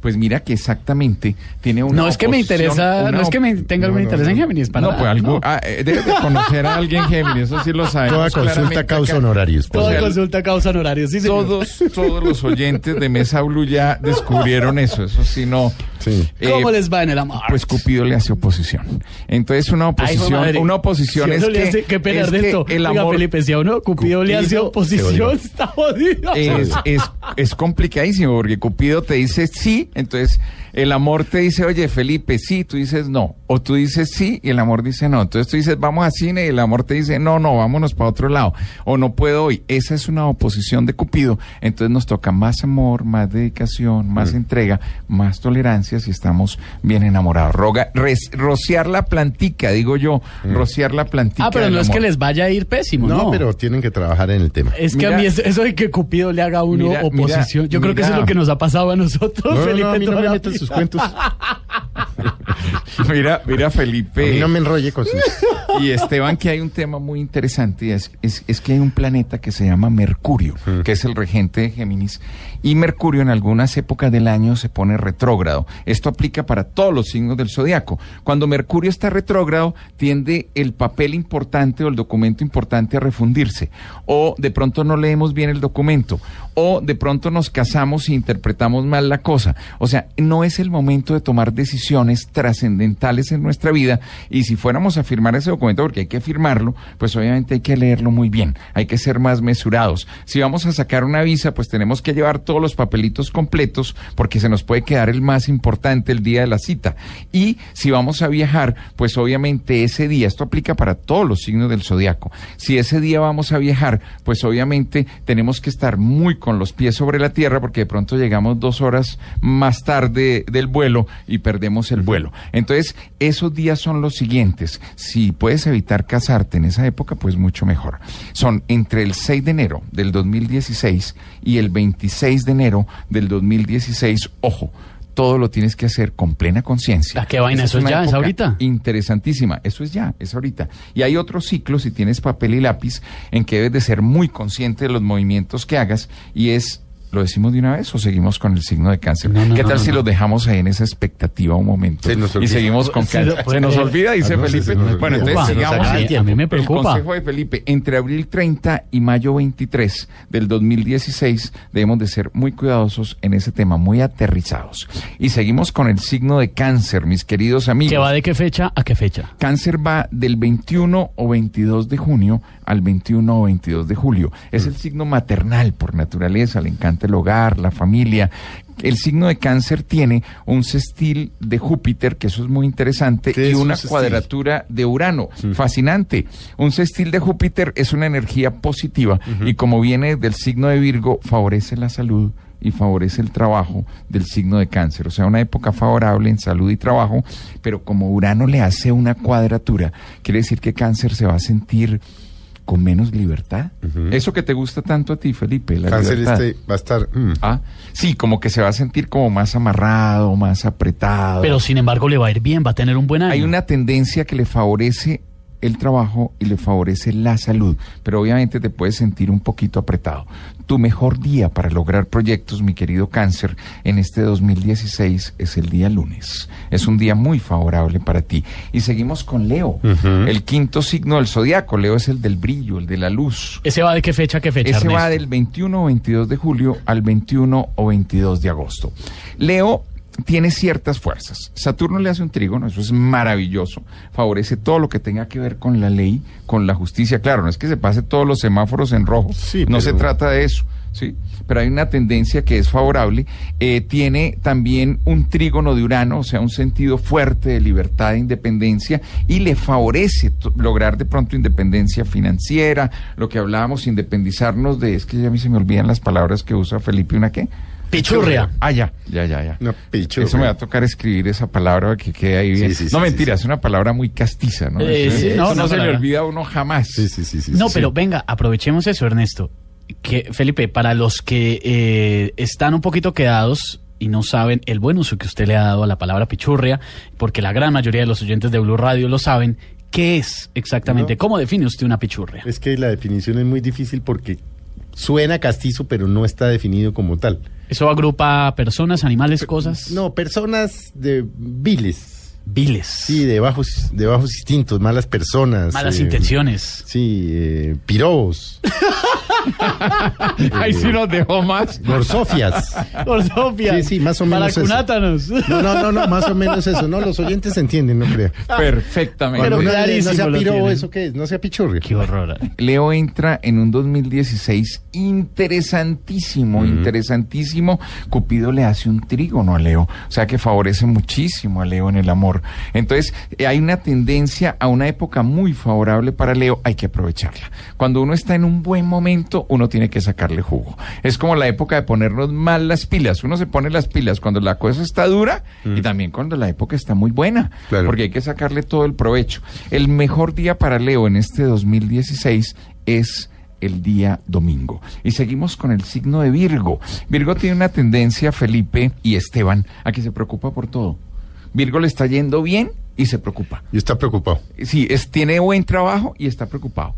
Pues mira que exactamente tiene una No es que me interesa, una no es que me tenga algún no, no, interés en. Géminis. Para no, nada, pues algo, no. ah, eh, debes de conocer a alguien Géminis, eso sí lo sabemos. Toda consulta causa honorarios. Toda sea, consulta causa honorarios. Sí, señor. Todos, todos los oyentes de Mesa Blue ya descubrieron eso, eso sí no. Sí. ¿Cómo Eh, les va en el amor? Pues Cupido le hace oposición. Entonces una de oposición, una oposición Si es que, hace- qué pena, es que Ernesto. el Oiga, amor Felipe, si a uno Cupido, le hace oposición, está jodido. es, es, es complicadísimo porque Cupido te dice sí, entonces el amor te dice, oye Felipe, sí, tú dices no, o tú dices sí y el amor dice no, entonces tú dices vamos a cine y el amor te dice no, no, vámonos para otro lado, o no puedo hoy, esa es una oposición de Cupido, entonces nos toca más amor, más dedicación, Mm. más entrega, más tolerancia si estamos bien enamorados, Roga, res- rociar la plantica, digo yo, rociar la plantica. Mm. Ah, pero no es que les vaya a ir pésimo, ¿no? No, pero tienen que trabajar en el tema. Es que Mira- a mí es- eso de que Cupido le haga a uno Mira, oposición, mira, yo creo que eso es lo que nos ha pasado a nosotros, No, no, Felipe. no, a mí me. Sus cuentos. Mira, mira Felipe. A mí no me enrolle con sus... Y Esteban, que hay un tema muy interesante, y es, es, es que hay un planeta que se llama Mercurio, que es el regente de Géminis, y Mercurio en algunas épocas del año se pone retrógrado. Esto aplica para todos los signos del zodiaco. Cuando Mercurio está retrógrado, tiende el papel importante o el documento importante a refundirse, o de pronto no leemos bien el documento, o de pronto nos casamos e interpretamos mal la cosa. O sea, no es el momento de tomar decisiones trascendentales en nuestra vida y si fuéramos a firmar ese documento, porque hay que firmarlo, pues obviamente hay que leerlo muy bien, hay que ser más mesurados. Si vamos a sacar una visa, pues tenemos que llevar todos los papelitos completos porque se nos puede quedar el más importante el día de la cita. Y si vamos a viajar, pues obviamente ese día, esto aplica para todos los signos del zodiaco, si ese día vamos a viajar, pues obviamente tenemos que estar muy con los pies sobre la tierra porque de pronto llegamos dos horas más tarde del vuelo y perdemos el vuelo. Entonces, esos días son los siguientes. Si puedes evitar casarte en esa época, pues mucho mejor. Son entre el 6 de enero del 2016 y el 26 de enero del 2016. Ojo. Todo lo tienes que hacer con plena conciencia. ¿A qué vaina? ¿Eso es ya? ¿Es ahorita? Interesantísima. Eso es ya, es ahorita. Y hay otro ciclo, si tienes papel y lápiz, en que debes de ser muy consciente de los movimientos que hagas y es ¿Lo decimos de una vez o seguimos con el signo de cáncer? No, no, ¿Qué tal no, si no. lo dejamos ahí en esa expectativa un momento? Se nos y olvida. seguimos con Se cáncer. Se nos olvida, dice Felipe. se nos olvida. Bueno, entonces sigamos. A, mí, a mí me El preocupa. consejo de Felipe, entre abril 30 y mayo 23 del 2016 debemos de ser muy cuidadosos en ese tema, muy aterrizados. Y seguimos con el signo de cáncer, mis queridos amigos. ¿Que va de qué fecha a qué fecha? Cáncer va del 21 o 22 de junio al 21 o 22 de julio. Es el signo maternal por naturaleza, le encanta el hogar, la familia. El signo de cáncer tiene un sextil de Júpiter, que eso es muy interesante, ¿Qué y un una cuadratura de Urano. Fascinante. Un sextil de Júpiter es una energía positiva y como viene del signo de Virgo, favorece la salud y favorece el trabajo del signo de cáncer. O sea, una época favorable en salud y trabajo, pero como Urano le hace una cuadratura, quiere decir que cáncer se va a sentir con menos libertad. Eso que te gusta tanto a ti, Felipe, la Cáncer libertad. este va a estar... mm. Ah, sí, como que se va a sentir como más amarrado, más apretado. Pero sin embargo le va a ir bien, va a tener un buen año. Hay una tendencia que le favorece el trabajo y le favorece la salud, pero obviamente te puedes sentir un poquito apretado. Tu mejor día para lograr proyectos, mi querido cáncer, en este 2016 es el día lunes. Es un día muy favorable para ti. Y seguimos con Leo, el quinto signo del zodiaco. Leo es el del brillo, el de la luz. ¿Ese va de qué fecha a qué fecha, Ese va del 21 o 22 de julio al 21 o 22 de agosto. Leo tiene ciertas fuerzas. Saturno le hace un trígono, eso es maravilloso. Favorece todo lo que tenga que ver con la ley, con la justicia. Claro, no es que se pase todos los semáforos en rojo. Sí, no pero- se trata de eso. Sí, pero hay una tendencia que es favorable. Eh, tiene también un trígono de Urano, o sea, un sentido fuerte de libertad e independencia y le favorece lograr de pronto independencia financiera, lo que hablábamos, independizarnos de, es que ya a mí se me olvidan las palabras que usa Felipe, ¿una qué? Pichurria. Ah, ya, ya, ya, ya. Una pichurria. Eso me va a tocar escribir esa palabra que quede ahí bien. Sí, sí, sí, no, sí, mentira, sí. es una palabra muy castiza, ¿no? Eh, Eso- sí, eso no, no, se le palabra. olvida a uno jamás. Sí, sí, sí, sí. No, sí. pero venga, aprovechemos eso, Ernesto. Que, Felipe, para los que eh, están un poquito quedados y no saben el buen uso que usted le ha dado a la palabra pichurria, porque la gran mayoría de los oyentes de Blue Radio lo saben, ¿qué es exactamente? No. ¿Cómo define usted una pichurria? Es que la definición es muy difícil porque suena castizo, pero no está definido como tal. ¿Eso agrupa personas, animales, cosas? No, personas de viles. Viles. Sí, de bajos, de bajos instintos, malas personas. Malas eh, intenciones. Sí, eh, pirobos, Ahí sí nos dejó más. gorsofias. Ortopia. Sí, sí, más o menos eso. Paracunátanos. No, no, no, no, más o menos eso. No, los oyentes entienden, no creo. Perfectamente. Pero Cuando clarísimo no sea tienen. ¿eso qué es? No sea pichurria. Qué horror. Leo entra en un 2016 interesantísimo, interesantísimo. Cupido le hace un trígono a Leo, o sea que favorece muchísimo a Leo en el amor. Entonces, eh, hay una tendencia a una época muy favorable para Leo, hay que aprovecharla. Cuando uno está en un buen momento, uno tiene que sacarle jugo. Es como la época de ponernos mal las pilas. Uno se pone las pilas cuando la cosa está dura y también cuando la época está muy buena, Claro. porque hay que sacarle todo el provecho. El mejor día para Leo en este 2016 es el día domingo. Y seguimos con el signo de Virgo. Virgo tiene una tendencia, Felipe y Esteban, a que se preocupa por todo. Virgo le está yendo bien y se preocupa. Y está preocupado. Sí, es, tiene buen trabajo y está preocupado.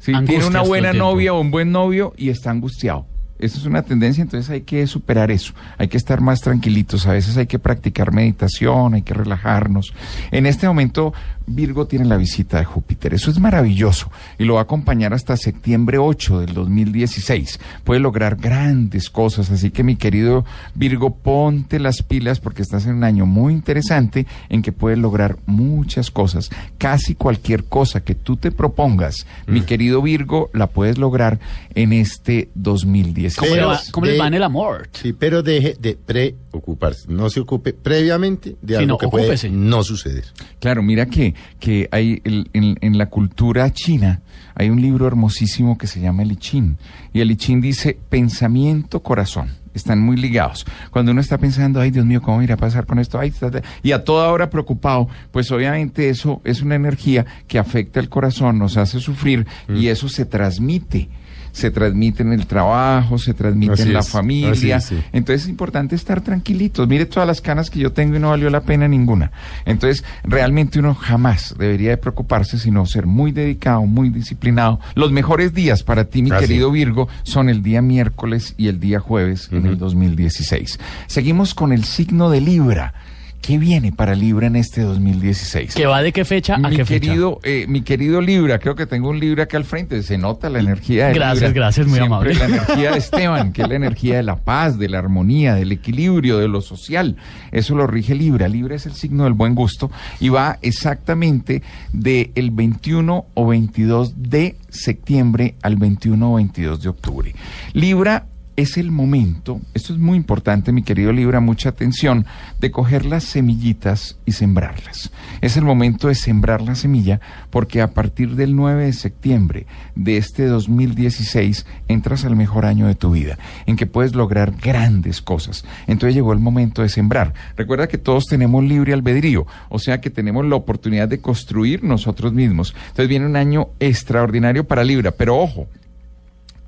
Sí, tiene una buena novia o un buen novio y está angustiado. Eso es una tendencia, entonces hay que superar eso. Hay que estar más tranquilitos. A veces hay que practicar meditación, hay que relajarnos. En este momento, Virgo tiene la visita de Júpiter. Eso es maravilloso y lo va a acompañar hasta septiembre 8 del 2016. Puede lograr grandes cosas. Así que, mi querido Virgo, ponte las pilas porque estás en un año muy interesante en que puedes lograr muchas cosas. Casi cualquier cosa que tú te propongas, mi querido Virgo, la puedes lograr en este 2016. ¿Cómo, le Pero va, cómo le de- va en el amor? Sí, pero deje de preocuparse. No se ocupe previamente de Sí, algo no, que ocúpese. puede no suceder. Claro, mira que, que hay el- en, en la cultura china hay un libro hermosísimo que se llama el I Ching. Y el I Ching dice pensamiento, corazón. Están muy ligados. Cuando uno está pensando, ay Dios mío, ¿cómo irá a pasar con esto? Ay, ta, ta", y a toda hora preocupado, pues obviamente eso es una energía que afecta el corazón, nos hace sufrir y eso se transmite. Se transmite en el trabajo, se transmite Así en la es, familia. así es, sí. Entonces es importante estar tranquilitos. Mire todas las canas que yo tengo y no valió la pena ninguna. Entonces, realmente uno jamás debería de preocuparse, sino ser muy dedicado, muy disciplinado. Los mejores días para ti, mi querido Virgo, son el día miércoles y el día jueves en el 2016. Seguimos con el signo de Libra. ¿Qué viene para Libra en este 2016? ¿Que va de qué fecha a mi qué fecha? querido, eh, mi querido Libra, creo que tengo un Libra acá al frente, se nota la energía de Gracias, Libra. gracias, muy Siempre amable. La energía de Esteban, que es la energía de la paz, de la armonía, del equilibrio, de lo social. Eso lo rige Libra. Libra es el signo del buen gusto y va exactamente del el 21 o 22 de septiembre al 21 o 22 de octubre. Libra es el momento, esto es muy importante, mi querido Libra, mucha atención, de coger las semillitas y sembrarlas. Es el momento de sembrar la semilla porque a partir del 9 de septiembre de este 2016 entras al mejor año de tu vida, en que puedes lograr grandes cosas. Entonces llegó el momento de sembrar. Recuerda que todos tenemos libre albedrío, o sea que tenemos la oportunidad de construir nosotros mismos. Entonces viene un año extraordinario para Libra, pero ojo,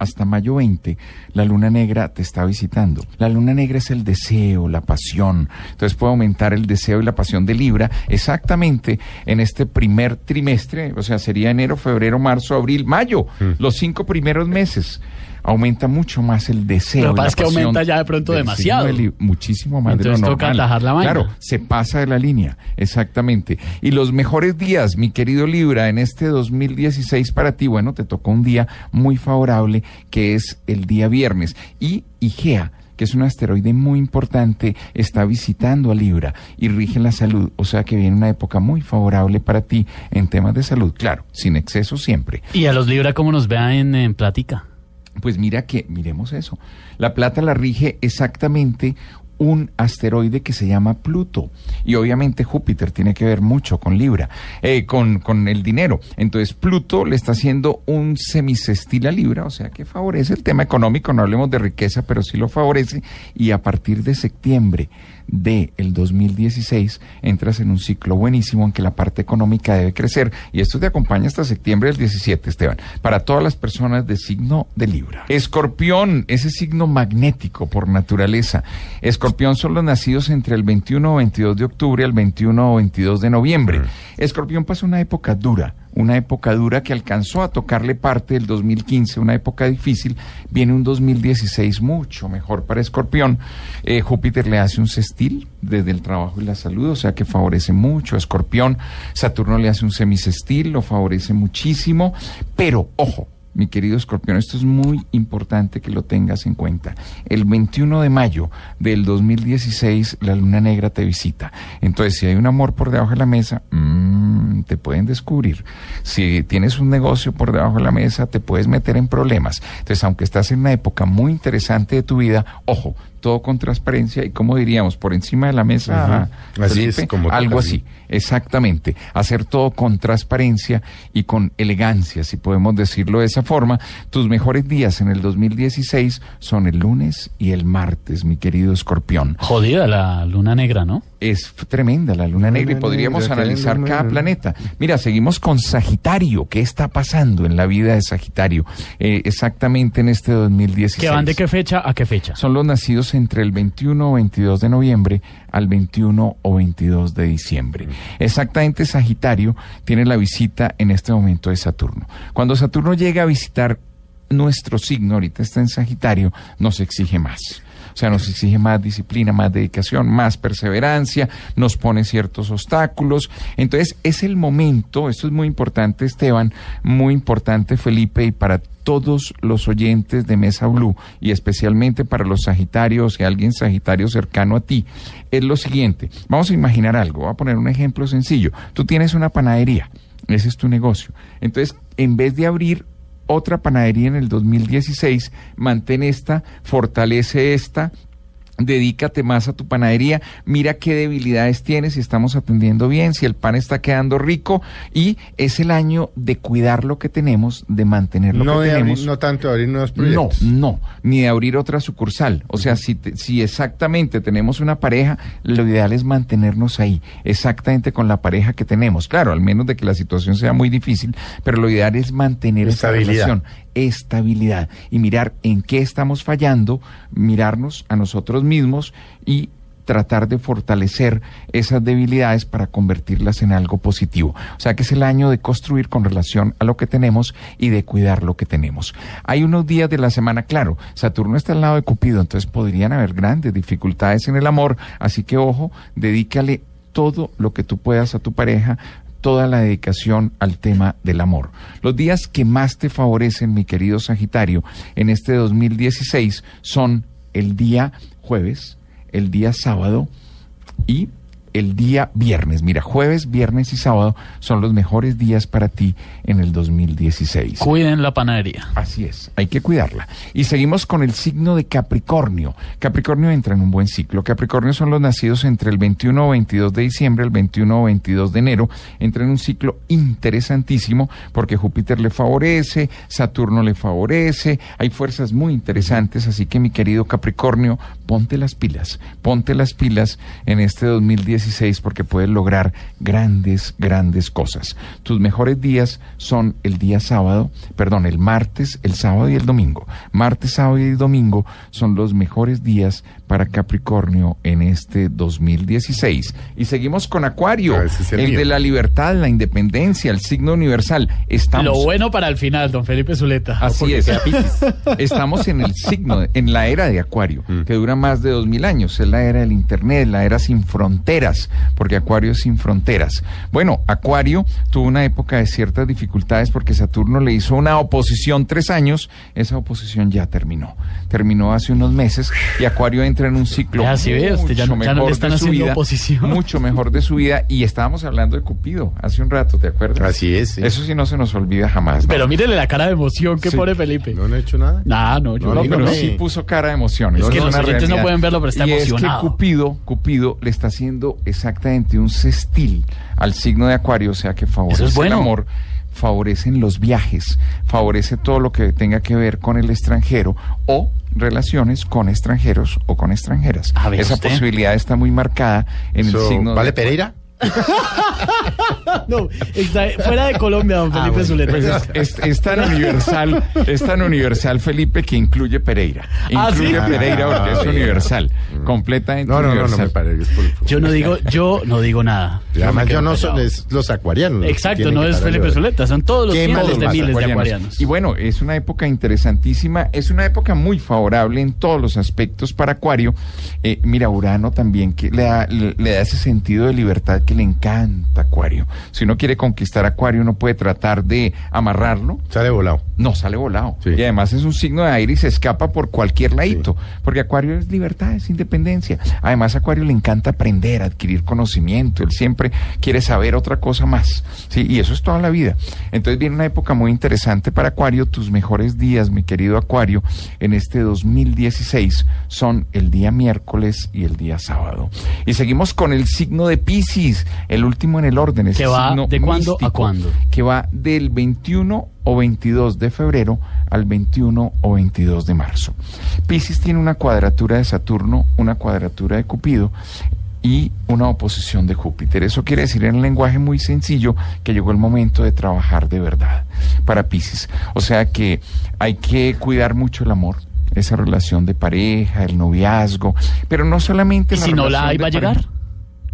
hasta mayo 20, la luna negra te está visitando. La luna negra es el deseo, la pasión. Entonces puede aumentar el deseo y la pasión de Libra exactamente en este primer trimestre, o sea, sería enero, febrero, marzo, abril, mayo, los cinco primeros meses. Aumenta mucho más el deseo. Lo que pasa es que aumenta ya de pronto demasiado. de muchísimo más de lo Entonces toca normal. atajar la vaina. Claro, se pasa de la línea, exactamente. Y los mejores días, mi querido Libra, en este 2016 para ti, bueno, te tocó un día muy favorable, que es el día viernes. Y Igea, que es un asteroide muy importante, está visitando a Libra y rige la salud. O sea que viene una época muy favorable para ti en temas de salud. Claro, sin exceso siempre. Y a los Libra, ¿cómo nos vean en, en plática? Pues mira que, miremos eso. La plata la rige exactamente un asteroide que se llama Pluto. Y obviamente Júpiter tiene que ver mucho con Libra, eh, con, con el dinero. Entonces Pluto le está haciendo un semisestil a Libra, o sea que favorece el tema económico, no hablemos de riqueza, pero sí lo favorece. Y a partir de septiembre de el 2016 entras en un ciclo buenísimo en que la parte económica debe crecer y esto te acompaña hasta septiembre del 17, Esteban, para todas las personas de signo de Libra. Escorpión, ese signo magnético por naturaleza. Escorpión son los nacidos entre el 21 o 22 de octubre al 21 o 22 de noviembre. Escorpión pasa una época dura, una época dura que alcanzó a tocarle parte del 2015, una época difícil. Viene un 2016 mucho mejor para Escorpión. Eh, Júpiter le hace un sextil desde el trabajo y la salud, o sea que favorece mucho a Escorpión. Saturno le hace un semisextil, lo favorece muchísimo. Pero, ojo, mi querido Escorpión, esto es muy importante que lo tengas en cuenta. El 21 de mayo del 2016, la luna negra te visita. Entonces, si hay un amor por debajo de la mesa, mm, te pueden descubrir. Si tienes un negocio por debajo de la mesa, te puedes meter en problemas. Entonces, aunque estás en una época muy interesante de tu vida, ojo, todo con transparencia y como diríamos, por encima de la mesa. Así es, como algo sí. así. Exactamente, hacer todo con transparencia y con elegancia, si podemos decirlo de esa forma. Tus mejores días en el 2016 son el lunes y el martes, mi querido escorpión. Jodida la luna negra, ¿no? Es tremenda la luna negra y podríamos negra, analizar cada planeta. Mira, seguimos con Sagitario. ¿Qué está pasando en la vida de Sagitario? Eh, exactamente en este 2016. ¿Que van de qué fecha a qué fecha? Son los nacidos entre el 21 o 22 de noviembre al 21 o 22 de diciembre. Exactamente Sagitario tiene la visita en este momento de Saturno. Cuando Saturno llega a visitar nuestro signo, ahorita está en Sagitario, nos exige más. O sea, nos exige más disciplina, más dedicación, más perseverancia, nos pone ciertos obstáculos. Entonces, es el momento, esto es muy importante, Esteban, muy importante, Felipe, y para todos los oyentes de Mesa Blue, y especialmente para los Sagitarios y alguien Sagitario cercano a ti, es lo siguiente. Vamos a imaginar algo, voy a poner un ejemplo sencillo. Tú tienes una panadería, ese es tu negocio. Entonces, en vez de abrir otra panadería en el 2016, mantén esta, fortalece esta, dedícate más a tu panadería, mira qué debilidades tienes, si estamos atendiendo bien, si el pan está quedando rico y es el año de cuidar lo que tenemos, de mantener lo No, que de tenemos. abrir, no tanto de abrir nuevos No, proyectos. no, ni de abrir otra sucursal. O sea, si, te- si exactamente tenemos una pareja, lo ideal es mantenernos ahí, exactamente con la pareja que tenemos. Claro, al menos de que la situación sea muy difícil, pero lo ideal es mantener esa relación. Estabilidad y mirar en qué estamos fallando, mirarnos a nosotros mismos y tratar de fortalecer esas debilidades para convertirlas en algo positivo. O sea que es el año de construir con relación a lo que tenemos y de cuidar lo que tenemos. Hay unos días de la semana, claro, Saturno está al lado de Cupido, entonces podrían haber grandes dificultades en el amor, así que ojo, dedícale todo lo que tú puedas a tu pareja, toda la dedicación al tema del amor. Los días que más te favorecen, mi querido Sagitario, en este 2016 son el día jueves, el día sábado y el día viernes. Mira, jueves, viernes y sábado son los mejores días para ti en el 2016. Cuiden la panadería. Así es, hay que cuidarla. Y seguimos con el signo de Capricornio. Capricornio entra en un buen ciclo. Capricornio son los nacidos entre el 21 o 22 de diciembre, el 21 o 22 de enero. Entra en un ciclo interesantísimo porque Júpiter le favorece, Saturno le favorece, hay fuerzas muy interesantes, así que mi querido Capricornio, ponte las pilas, ponte las pilas en este 2016 porque puedes lograr grandes, grandes cosas. Tus mejores días son el día sábado, perdón, el martes, el sábado y el domingo. Martes, sábado y domingo son los mejores días para Capricornio en este 2016. Y seguimos con Acuario, Ah, es el de la libertad, la independencia, el signo universal. Estamos Lo bueno para el final, don Felipe Zuleta. Así es. Estamos en el signo, en la era de Acuario, Mm. que dura más de dos mil años. Es la era del Internet, la era sin fronteras, porque Acuario es sin fronteras. Bueno, Acuario tuvo una época de ciertas dificultades porque Saturno le hizo una oposición tres años. Esa oposición ya terminó. Terminó hace unos meses y Acuario entra en un ciclo Ya, sí ve, usted ya no- mucho ya no le mejor están de su haciendo vida, oposición. mucho mejor de su vida. Y estábamos hablando de Cupido hace un rato, ¿te acuerdas? Así es, sí. Eso sí no se nos olvida jamás. ¿no? Pero mírele la cara de emoción que Sí. pone Felipe. No, no he hecho nada. Nah, no, yo No, no, pero dígame. sí puso cara de emoción. Es que los oyentes no pueden verlo, pero está y emocionado. Es que Cupido, Cupido le está haciendo exactamente un sextil al signo de Acuario, o sea que favorece Eso es bueno. el amor, favorecen los viajes, favorece todo lo que tenga que ver con el extranjero o relaciones con extranjeros o con extranjeras. A ver, Esa usted. posibilidad está muy marcada en el signo ¿Vale. Pereira? No, está fuera de Colombia, don Felipe bueno. Zuleta. Pues es, es- es tan universal, es tan universal, Felipe, que incluye Pereira. ¿Ah, sí? Incluye Pereira porque Ah, es universal, completamente No, no, no, no universal. me parece. por- Yo no digo, yo no digo nada. Y Además, yo no soy los acuarianos. Exacto, no es Felipe. Zuleta, son todos los ¿Qué más cientos de les miles de acuarianos. acuarianos. Y bueno, es una época interesantísima, es una época muy favorable en todos los aspectos para Acuario. Eh, mira, Urano también que le da, le, le da ese sentido de libertad que le encanta Acuario. Si uno quiere conquistar Acuario, uno puede tratar de amarrarlo, Sale volado. no sale volado. Sí. Y además es un signo de aire y se escapa por cualquier ladito. Porque Acuario es libertad, es independencia. Además, a Acuario le encanta aprender, adquirir conocimiento. Él siempre quiere saber otra cosa más. ¿sí? Y eso es toda la vida. Entonces viene una época muy interesante para Acuario. Tus mejores días, mi querido Acuario, en este 2016 son el día miércoles y el día sábado. Y seguimos con el signo de Pisces, el último en el orden. ese ¿Que va de cuándo a cuándo? que va del 21 o 22 de febrero al 21 o 22 de marzo. Piscis tiene una cuadratura de Saturno, una cuadratura de Cupido y una oposición de Júpiter. Eso quiere decir en el lenguaje muy sencillo que llegó el momento de trabajar de verdad para Piscis. O sea que hay que cuidar mucho el amor, esa relación de pareja, el noviazgo, pero no solamente ¿Y si no la hay, va a llegar?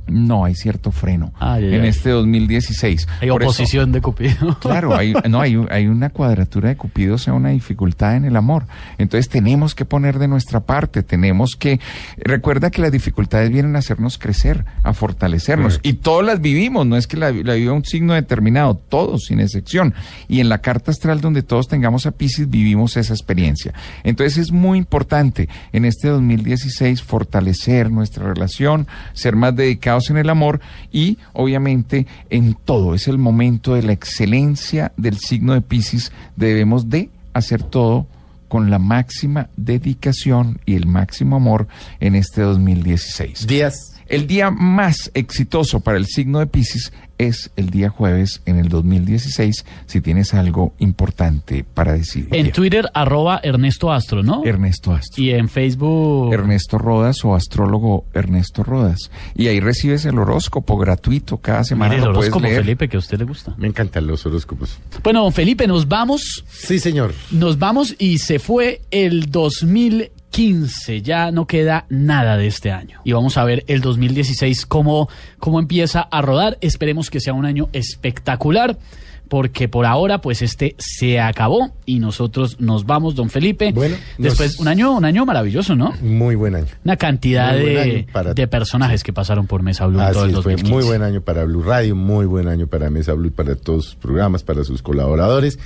No, hay cierto freno Ay, ay, en ay. este 2016. Hay Por eso- oposición de Cupido. Claro, hay, no, hay, hay una cuadratura de Cupido, o sea, una dificultad en el amor. Entonces tenemos que poner de nuestra parte, tenemos que... Recuerda que las dificultades vienen a hacernos crecer, a fortalecernos. Y todas las vivimos, no es que la, la viva un signo determinado, todos, sin excepción. Y en la carta astral donde todos tengamos a Pisces, vivimos esa experiencia. Entonces es muy importante en este 2016 fortalecer nuestra relación, ser más dedicados en el amor y obviamente en todo. Es el momento de la excelencia del signo de Pisces. Debemos de hacer todo con la máxima dedicación y el máximo amor en este 2016. Días. El día más exitoso para el signo de Pisces es el día jueves en el 2016, si tienes algo importante para decir. En Twitter, arroba Ernesto Astro, ¿no? Ernesto Astro. Y en Facebook. Ernesto Rodas o astrólogo Ernesto Rodas. Y ahí recibes el horóscopo gratuito cada semana. Mire, el horóscopo, leer. Felipe, que a usted le gusta. Me encantan los horóscopos. Bueno, don Felipe, nos vamos. Sí, señor. Nos vamos y se fue el 2015. Ya no queda nada de este año. Y vamos a ver el 2016 cómo, cómo empieza a rodar. Esperemos que sea un año espectacular. Porque por ahora, pues este se acabó y nosotros nos vamos, don Felipe. Bueno, después nos- un año, un año maravilloso, ¿no? Muy buen año. Una cantidad de, para- de personajes que pasaron por Mesa Blue en todo Así el es, fue 2015. muy buen año para Blue Radio, muy buen año para Mesa Blue y para todos sus programas, para sus colaboradores.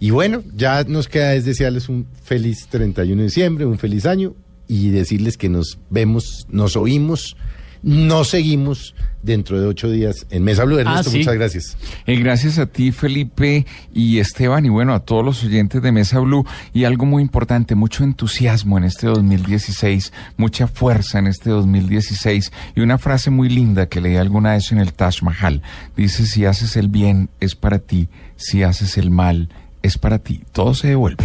Y bueno, ya nos queda es desearles un feliz 31 de diciembre, un feliz año y decirles que nos vemos, nos oímos, nos seguimos dentro de ocho días en Mesa Blue. Ernesto, Ah, sí. muchas gracias. Eh, gracias a ti, Felipe y Esteban, y bueno, a todos los oyentes de Mesa Blue. Y algo muy importante, mucho entusiasmo en este 2016, mucha fuerza en este 2016. Y una frase muy linda que leí alguna vez en el Taj Mahal. Dice, si haces el bien, es para ti. Si haces el mal, es para ti. Todo se devuelve.